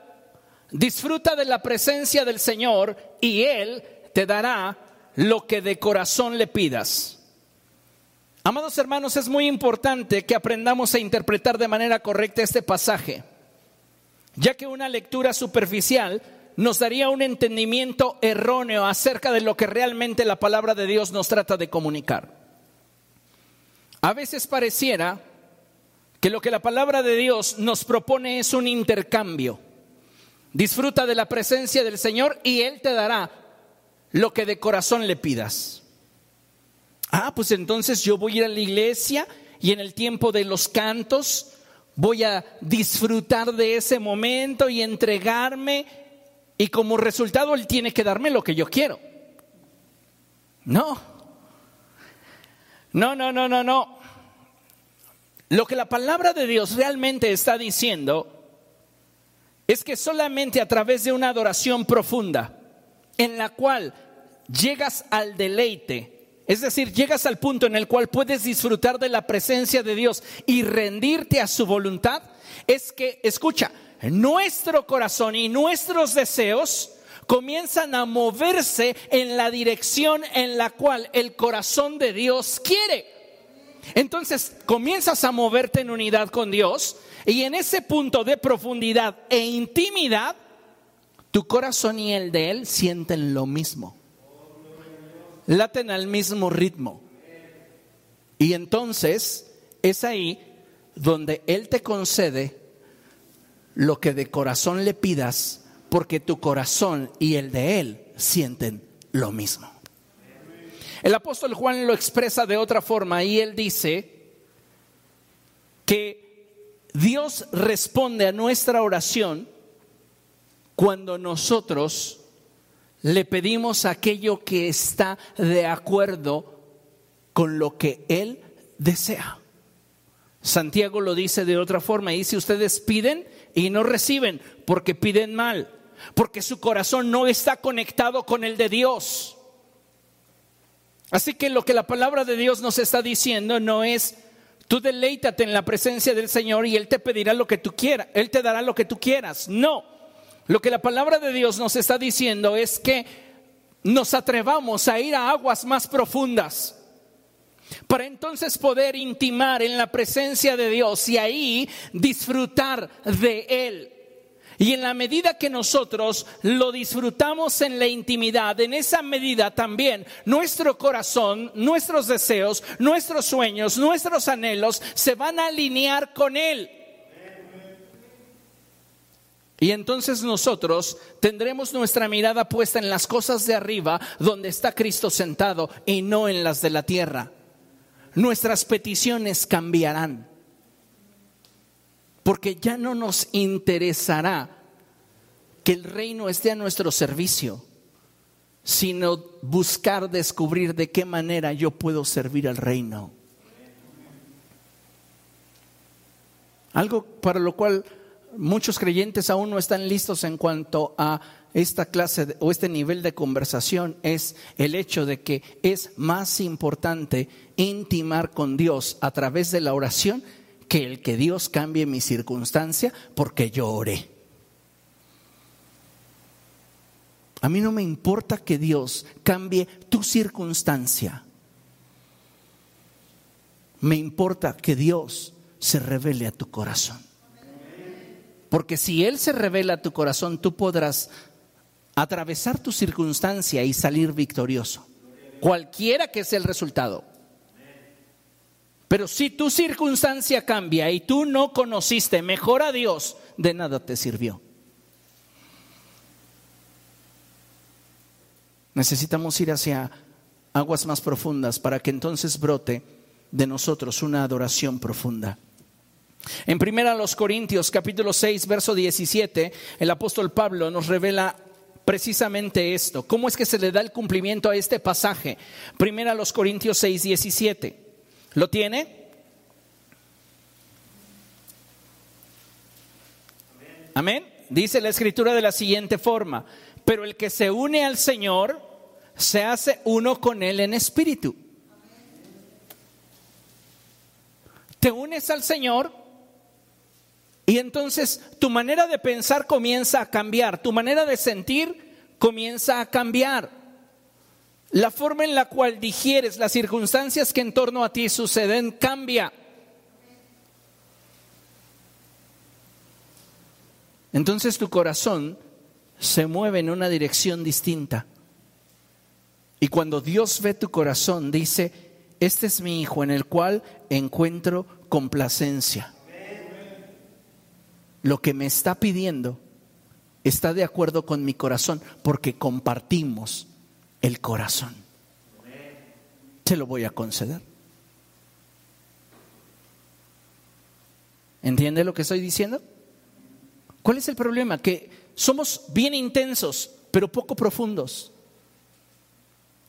disfruta de la presencia del Señor y Él te dará lo que de corazón le pidas. Amados hermanos, es muy importante que aprendamos a interpretar de manera correcta este pasaje, ya que una lectura superficial nos daría un entendimiento erróneo acerca de lo que realmente la palabra de Dios nos trata de comunicar. A veces pareciera que lo que la palabra de Dios nos propone es un intercambio. Disfruta de la presencia del Señor y Él te dará lo que de corazón le pidas. Ah, pues entonces yo voy a ir a la iglesia y en el tiempo de los cantos voy a disfrutar de ese momento y entregarme y como resultado Él tiene que darme lo que yo quiero. No. No, no, no, no, no. Lo que la palabra de Dios realmente está diciendo es que solamente a través de una adoración profunda, en la cual llegas al deleite, es decir, llegas al punto en el cual puedes disfrutar de la presencia de Dios y rendirte a su voluntad, es que, escucha, nuestro corazón y nuestros deseos comienzan a moverse en la dirección en la cual el corazón de Dios quiere. Entonces comienzas a moverte en unidad con Dios y en ese punto de profundidad e intimidad, tu corazón y el de Él sienten lo mismo. Laten al mismo ritmo. Y entonces es ahí donde Él te concede lo que de corazón le pidas porque tu corazón y el de Él sienten lo mismo. El apóstol Juan lo expresa de otra forma y él dice que Dios responde a nuestra oración cuando nosotros le pedimos aquello que está de acuerdo con lo que Él desea. Santiago lo dice de otra forma, y dice, ustedes piden y no reciben porque piden mal porque su corazón no está conectado con el de Dios. Así que lo que la palabra de Dios nos está diciendo no es, tú deleítate en la presencia del Señor y Él te pedirá lo que tú quieras, Él te dará lo que tú quieras. No, lo que la palabra de Dios nos está diciendo es que nos atrevamos a ir a aguas más profundas para entonces poder intimar en la presencia de Dios y ahí disfrutar de Él. Y en la medida que nosotros lo disfrutamos en la intimidad, en esa medida también nuestro corazón, nuestros deseos, nuestros sueños, nuestros anhelos se van a alinear con Él. Y entonces nosotros tendremos nuestra mirada puesta en las cosas de arriba, donde está Cristo sentado, y no en las de la tierra. Nuestras peticiones cambiarán porque ya no nos interesará que el reino esté a nuestro servicio, sino buscar descubrir de qué manera yo puedo servir al reino. Algo para lo cual muchos creyentes aún no están listos en cuanto a esta clase o este nivel de conversación es el hecho de que es más importante intimar con Dios a través de la oración que el que Dios cambie mi circunstancia porque yo oré. A mí no me importa que Dios cambie tu circunstancia. Me importa que Dios se revele a tu corazón. Porque si Él se revela a tu corazón, tú podrás atravesar tu circunstancia y salir victorioso. Cualquiera que sea el resultado. Pero si tu circunstancia cambia y tú no conociste mejor a Dios, de nada te sirvió. Necesitamos ir hacia aguas más profundas para que entonces brote de nosotros una adoración profunda. En primera los Corintios capítulo 6 verso 17, el apóstol Pablo nos revela precisamente esto. ¿Cómo es que se le da el cumplimiento a este pasaje? Primera los Corintios 6 17. ¿Lo tiene? Amén. Dice la escritura de la siguiente forma, pero el que se une al Señor se hace uno con Él en espíritu. Te unes al Señor y entonces tu manera de pensar comienza a cambiar, tu manera de sentir comienza a cambiar. La forma en la cual digieres las circunstancias que en torno a ti suceden cambia. Entonces tu corazón se mueve en una dirección distinta. Y cuando Dios ve tu corazón, dice, este es mi hijo en el cual encuentro complacencia. Lo que me está pidiendo está de acuerdo con mi corazón, porque compartimos el corazón. Se lo voy a conceder. ¿Entiende lo que estoy diciendo? ¿Cuál es el problema? Que somos bien intensos, pero poco profundos.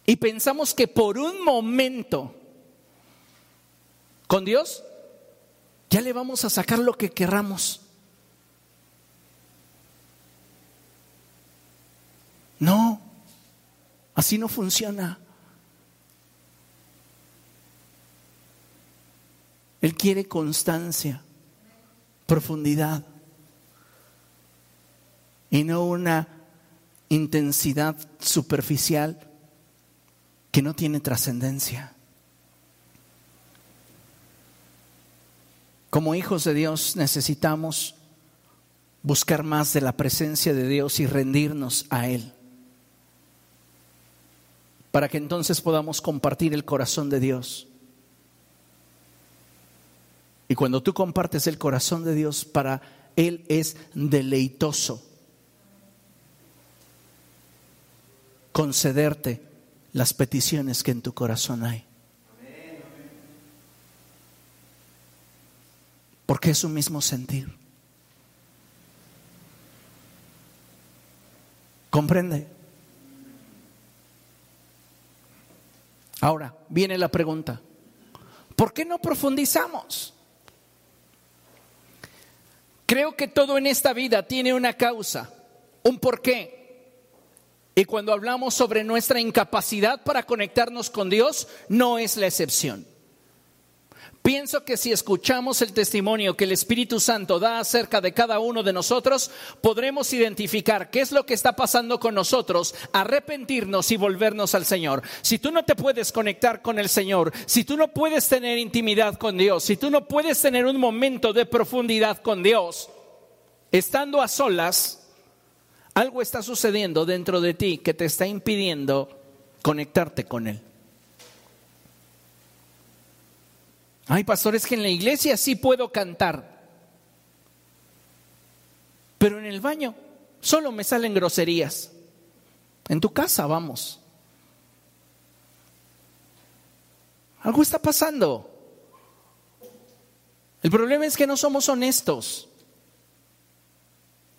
Y pensamos que por un momento con Dios ya le vamos a sacar lo que querramos. No, así no funciona. Él quiere constancia, profundidad y no una intensidad superficial que no tiene trascendencia. Como hijos de Dios necesitamos buscar más de la presencia de Dios y rendirnos a Él, para que entonces podamos compartir el corazón de Dios. Y cuando tú compartes el corazón de Dios, para Él es deleitoso concederte las peticiones que en tu corazón hay. Porque es un mismo sentir. ¿Comprende? Ahora viene la pregunta, ¿por qué no profundizamos? Creo que todo en esta vida tiene una causa, un porqué. Y cuando hablamos sobre nuestra incapacidad para conectarnos con Dios, no es la excepción. Pienso que si escuchamos el testimonio que el Espíritu Santo da acerca de cada uno de nosotros, podremos identificar qué es lo que está pasando con nosotros, arrepentirnos y volvernos al Señor. Si tú no te puedes conectar con el Señor, si tú no puedes tener intimidad con Dios, si tú no puedes tener un momento de profundidad con Dios, estando a solas, algo está sucediendo dentro de ti que te está impidiendo conectarte con Él. Hay pastores que en la iglesia sí puedo cantar, pero en el baño solo me salen groserías. En tu casa vamos. Algo está pasando. El problema es que no somos honestos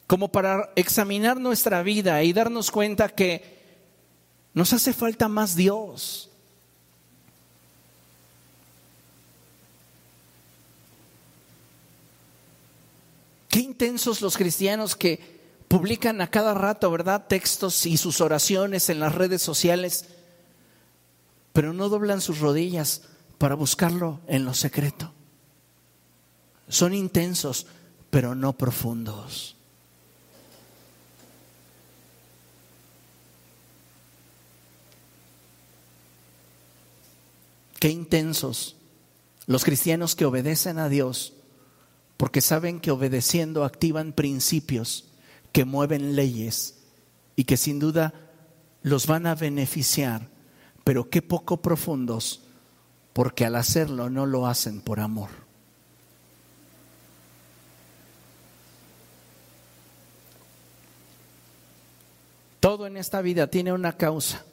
como para examinar nuestra vida y darnos cuenta que nos hace falta más Dios. Qué intensos los cristianos que publican a cada rato, ¿verdad? Textos y sus oraciones en las redes sociales, pero no doblan sus rodillas para buscarlo en lo secreto. Son intensos, pero no profundos. Qué intensos los cristianos que obedecen a Dios porque saben que obedeciendo activan principios que mueven leyes y que sin duda los van a beneficiar, pero qué poco profundos, porque al hacerlo no lo hacen por amor. Todo en esta vida tiene una causa,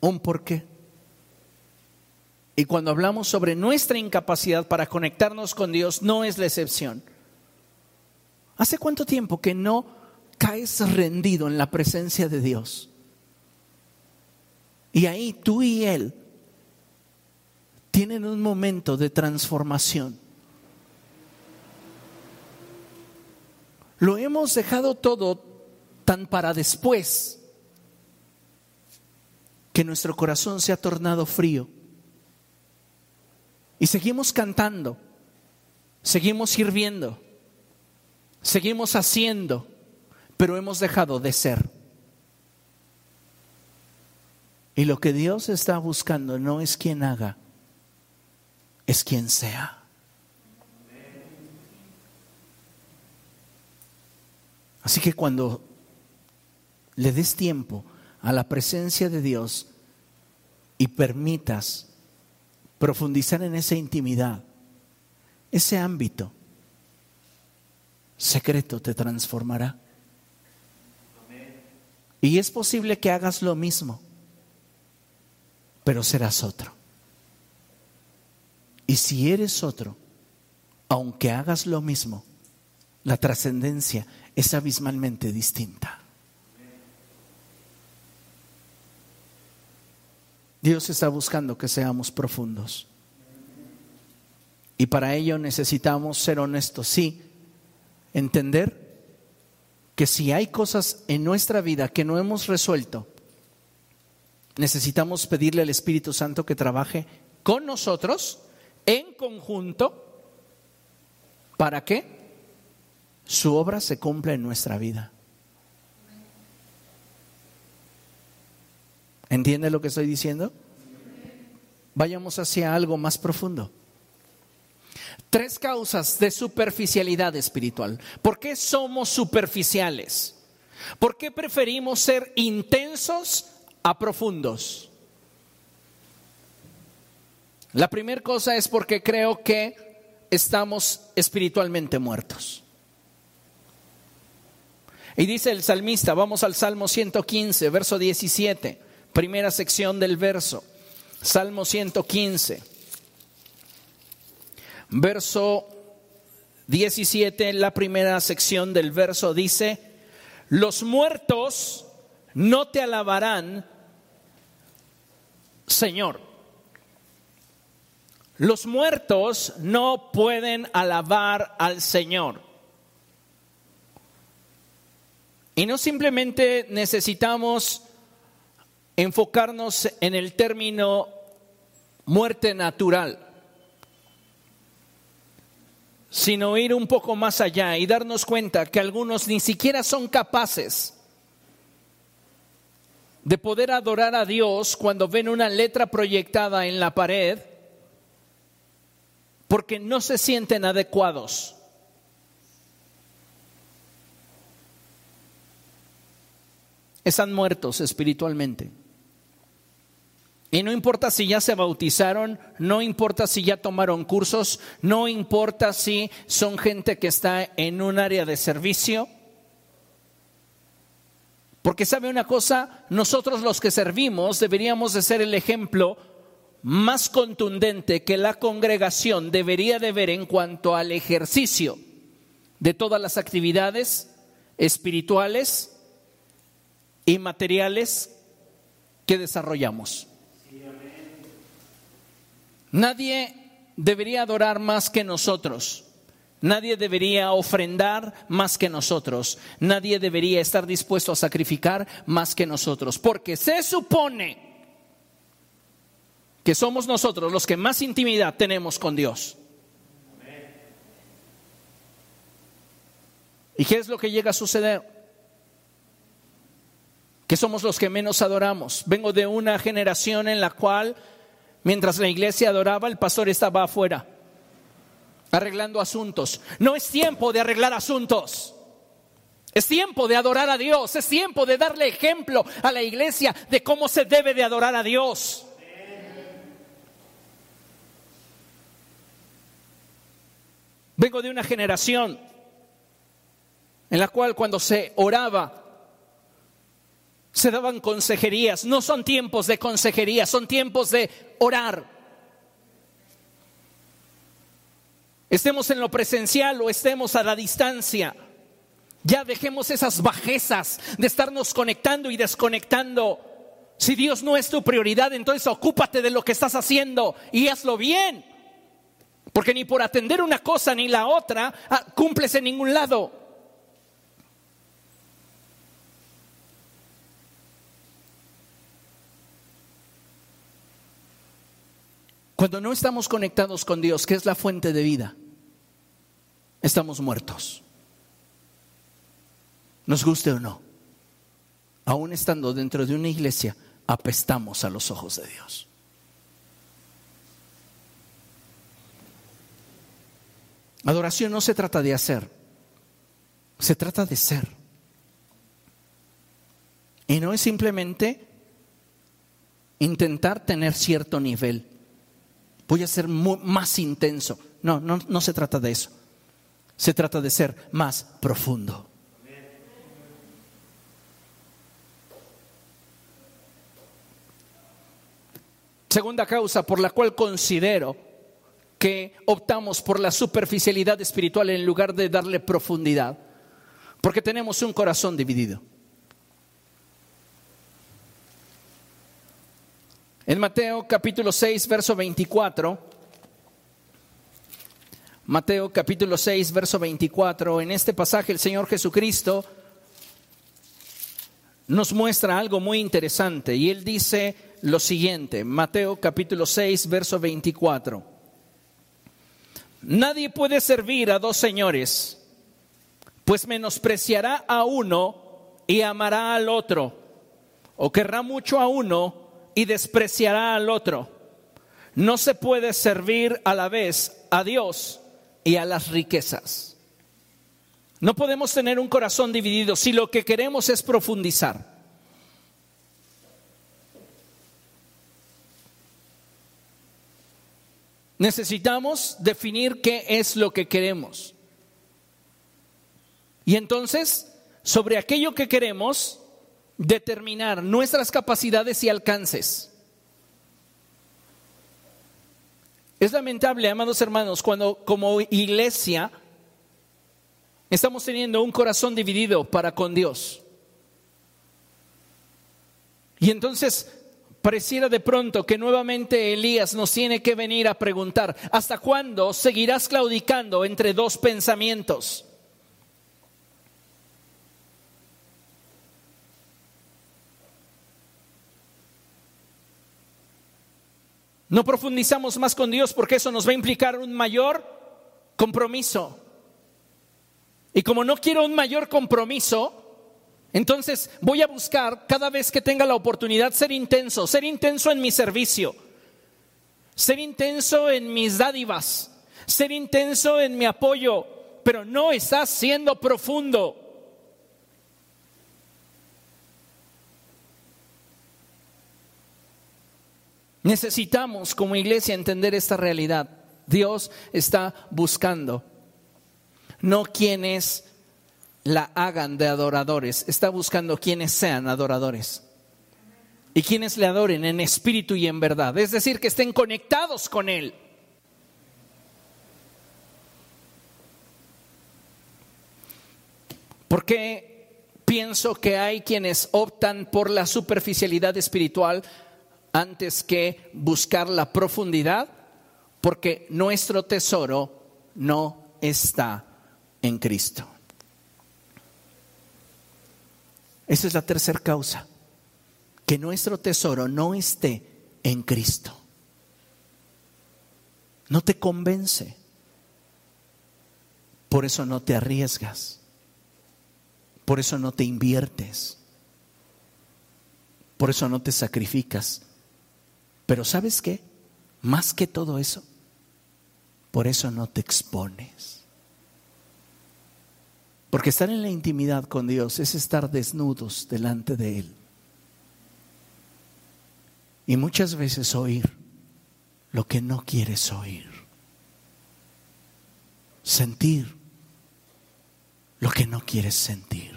un porqué. Y cuando hablamos sobre nuestra incapacidad para conectarnos con Dios, no es la excepción. ¿Hace cuánto tiempo que no caes rendido en la presencia de Dios? Y ahí tú y Él tienen un momento de transformación. Lo hemos dejado todo tan para después que nuestro corazón se ha tornado frío. Y seguimos cantando, seguimos sirviendo Seguimos haciendo, pero hemos dejado de ser. Y lo que Dios está buscando no es quien haga, es quien sea. Así que cuando le des tiempo a la presencia de Dios y permitas profundizar en esa intimidad, ese ámbito, secreto te transformará. Y es posible que hagas lo mismo, pero serás otro. Y si eres otro, aunque hagas lo mismo, la trascendencia es abismalmente distinta. Dios está buscando que seamos profundos. Y para ello necesitamos ser honestos, sí, entender que si hay cosas en nuestra vida que no hemos resuelto, necesitamos pedirle al Espíritu Santo que trabaje con nosotros en conjunto para que su obra se cumpla en nuestra vida. ¿Entiende lo que estoy diciendo? Vayamos hacia algo más profundo. Tres causas de superficialidad espiritual. ¿Por qué somos superficiales? ¿Por qué preferimos ser intensos a profundos? La primera cosa es porque creo que estamos espiritualmente muertos. Y dice el salmista, vamos al Salmo 115, verso 17, primera sección del verso. Salmo 115 verso 17, la primera sección del verso dice, los muertos no te alabarán, Señor. Los muertos no pueden alabar al Señor. Y no simplemente necesitamos enfocarnos en el término muerte natural sino ir un poco más allá y darnos cuenta que algunos ni siquiera son capaces de poder adorar a Dios cuando ven una letra proyectada en la pared porque no se sienten adecuados. Están muertos espiritualmente. Y no importa si ya se bautizaron, no importa si ya tomaron cursos, no importa si son gente que está en un área de servicio. Porque sabe una cosa, nosotros los que servimos deberíamos de ser el ejemplo más contundente que la congregación debería de ver en cuanto al ejercicio de todas las actividades espirituales y materiales que desarrollamos. Nadie debería adorar más que nosotros. Nadie debería ofrendar más que nosotros. Nadie debería estar dispuesto a sacrificar más que nosotros. Porque se supone que somos nosotros los que más intimidad tenemos con Dios. ¿Y qué es lo que llega a suceder? Que somos los que menos adoramos. Vengo de una generación en la cual Mientras la iglesia adoraba, el pastor estaba afuera, arreglando asuntos. No es tiempo de arreglar asuntos. Es tiempo de adorar a Dios. Es tiempo de darle ejemplo a la iglesia de cómo se debe de adorar a Dios. Vengo de una generación en la cual cuando se oraba se daban consejerías. No son tiempos de consejería, son tiempos de orar. Estemos en lo presencial o estemos a la distancia. Ya dejemos esas bajezas de estarnos conectando y desconectando. Si Dios no es tu prioridad, entonces ocúpate de lo que estás haciendo y hazlo bien. Porque ni por atender una cosa ni la otra ah, cumples en ningún lado. Cuando no estamos conectados con Dios, que es la fuente de vida, estamos muertos. Nos guste o no. Aún estando dentro de una iglesia, apestamos a los ojos de Dios. Adoración no se trata de hacer, se trata de ser. Y no es simplemente intentar tener cierto nivel voy a ser más intenso. No, no, no se trata de eso. Se trata de ser más profundo. Segunda causa por la cual considero que optamos por la superficialidad espiritual en lugar de darle profundidad, porque tenemos un corazón dividido. En Mateo capítulo 6, verso 24, Mateo capítulo 6, verso 24, en este pasaje el Señor Jesucristo nos muestra algo muy interesante y él dice lo siguiente, Mateo capítulo 6, verso 24. Nadie puede servir a dos señores, pues menospreciará a uno y amará al otro, o querrá mucho a uno y despreciará al otro. No se puede servir a la vez a Dios y a las riquezas. No podemos tener un corazón dividido si lo que queremos es profundizar. Necesitamos definir qué es lo que queremos. Y entonces, sobre aquello que queremos, determinar nuestras capacidades y alcances. Es lamentable, amados hermanos, cuando como iglesia estamos teniendo un corazón dividido para con Dios. Y entonces pareciera de pronto que nuevamente Elías nos tiene que venir a preguntar, ¿hasta cuándo seguirás claudicando entre dos pensamientos? No profundizamos más con Dios porque eso nos va a implicar un mayor compromiso. Y como no quiero un mayor compromiso, entonces voy a buscar cada vez que tenga la oportunidad ser intenso, ser intenso en mi servicio, ser intenso en mis dádivas, ser intenso en mi apoyo, pero no estás siendo profundo. Necesitamos como iglesia entender esta realidad. Dios está buscando no quienes la hagan de adoradores, está buscando quienes sean adoradores y quienes le adoren en espíritu y en verdad, es decir, que estén conectados con Él. Porque pienso que hay quienes optan por la superficialidad espiritual antes que buscar la profundidad, porque nuestro tesoro no está en Cristo. Esa es la tercera causa, que nuestro tesoro no esté en Cristo. No te convence, por eso no te arriesgas, por eso no te inviertes, por eso no te sacrificas pero ¿sabes qué? Más que todo eso, por eso no te expones. Porque estar en la intimidad con Dios es estar desnudos delante de Él. Y muchas veces oír lo que no quieres oír. Sentir lo que no quieres sentir.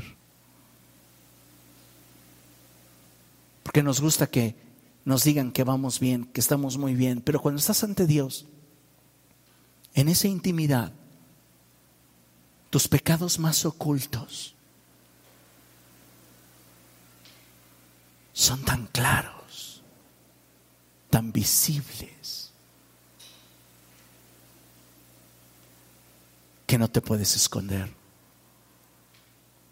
Porque nos gusta que nos digan que vamos bien, que estamos muy bien, pero cuando estás ante Dios, en esa intimidad, tus pecados más ocultos son tan claros, tan visibles, que no te puedes esconder.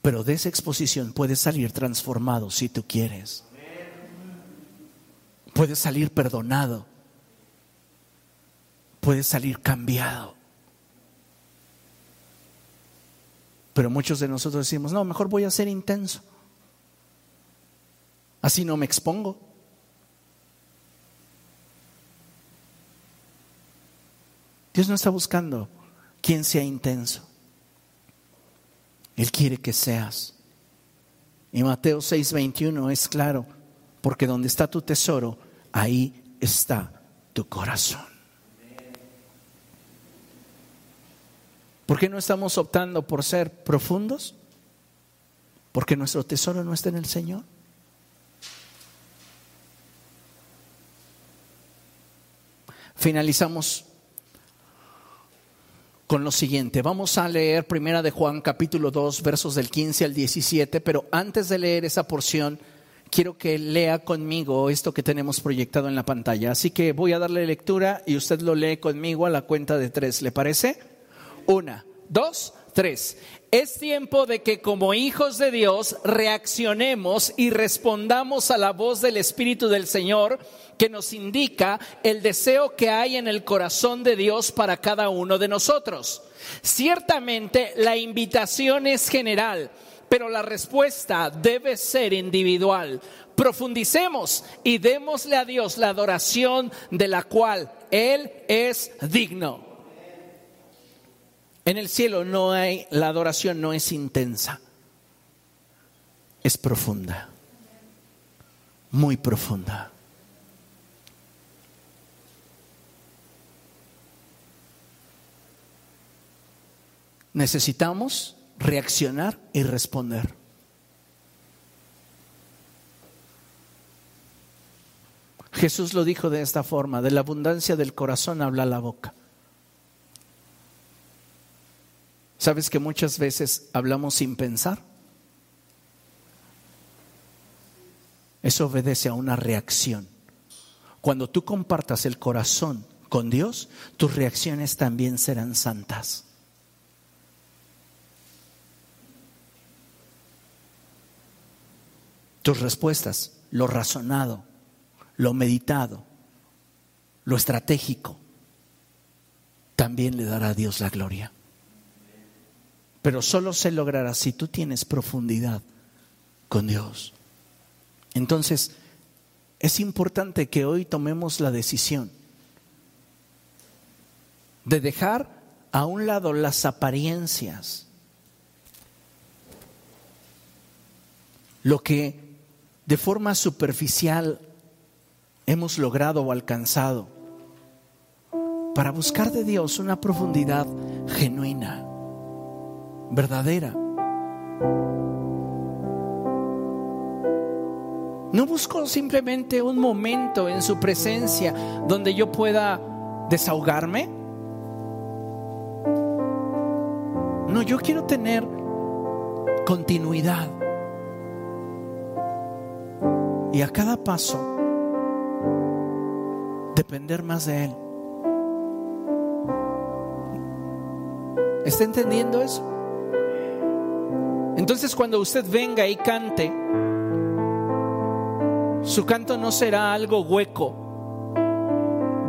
Pero de esa exposición puedes salir transformado si tú quieres puedes salir perdonado, puedes salir cambiado. Pero muchos de nosotros decimos, no, mejor voy a ser intenso. Así no me expongo. Dios no está buscando quien sea intenso. Él quiere que seas. Y Mateo 6:21 es claro porque donde está tu tesoro, ahí está tu corazón. ¿Por qué no estamos optando por ser profundos? Porque nuestro tesoro no está en el Señor. Finalizamos con lo siguiente. Vamos a leer Primera de Juan capítulo 2 versos del 15 al 17, pero antes de leer esa porción quiero que lea conmigo esto que tenemos proyectado en la pantalla. Así que voy a darle lectura y usted lo lee conmigo a la cuenta de tres. ¿Le parece? Una, dos, tres. Es tiempo de que como hijos de Dios reaccionemos y respondamos a la voz del Espíritu del Señor que nos indica el deseo que hay en el corazón de Dios para cada uno de nosotros. Ciertamente la invitación es general, pero la respuesta debe ser individual. Profundicemos y démosle a Dios la adoración de la cual Él es digno. En el cielo no hay, la adoración no es intensa, es profunda, muy profunda. Necesitamos reaccionar y responder. Jesús lo dijo de esta forma, de la abundancia del corazón habla la boca. ¿Sabes que muchas veces hablamos sin pensar? Eso obedece a una reacción. Cuando tú compartas el corazón con Dios, tus reacciones también serán santas. Tus respuestas, lo razonado, lo meditado, lo estratégico, también le dará a Dios la gloria. Pero solo se logrará si tú tienes profundidad con Dios. Entonces, es importante que hoy tomemos la decisión de dejar a un lado las apariencias, lo que de forma superficial hemos logrado o alcanzado, para buscar de Dios una profundidad genuina verdadera. No busco simplemente un momento en su presencia donde yo pueda desahogarme. No, yo quiero tener continuidad. Y a cada paso depender más de Él. ¿Está entendiendo eso? Entonces cuando usted venga y cante, su canto no será algo hueco,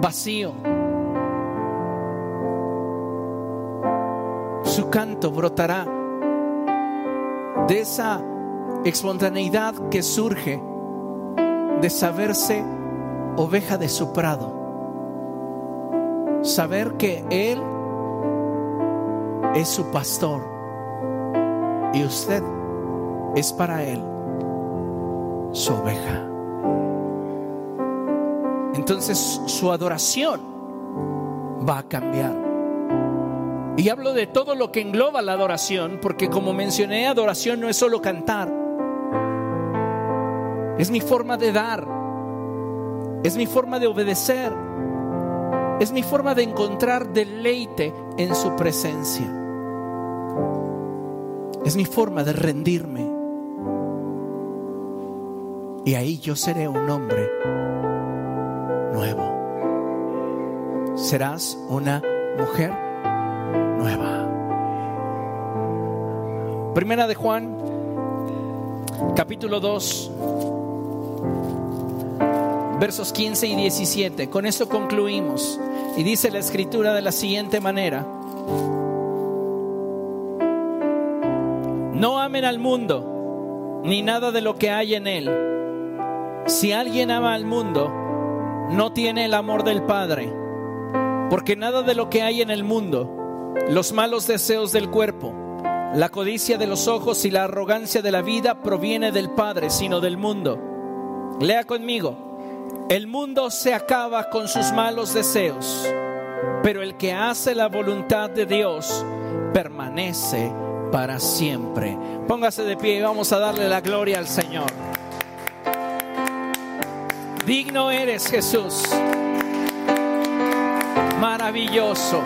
vacío. Su canto brotará de esa espontaneidad que surge de saberse oveja de su prado. Saber que Él es su pastor y usted es para Él su oveja. Entonces su adoración va a cambiar. Y hablo de todo lo que engloba la adoración, porque como mencioné, adoración no es solo cantar, es mi forma de dar, es mi forma de obedecer, es mi forma de encontrar deleite en su presencia. Es mi forma de rendirme. Y ahí yo seré un hombre nuevo. Serás una mujer nueva. Primera de Juan, capítulo 2, versos 15 y 17. Con esto concluimos. Y dice la escritura de la siguiente manera. No amen al mundo, ni nada de lo que hay en él. Si alguien ama al mundo, no tiene el amor del Padre, porque nada de lo que hay en el mundo, los malos deseos del cuerpo, la codicia de los ojos y la arrogancia de la vida proviene del Padre, sino del mundo. Lea conmigo, el mundo se acaba con sus malos deseos, pero el que hace la voluntad de Dios permanece para siempre. Póngase de pie y vamos a darle la gloria al Señor. Digno eres Jesús. Maravilloso.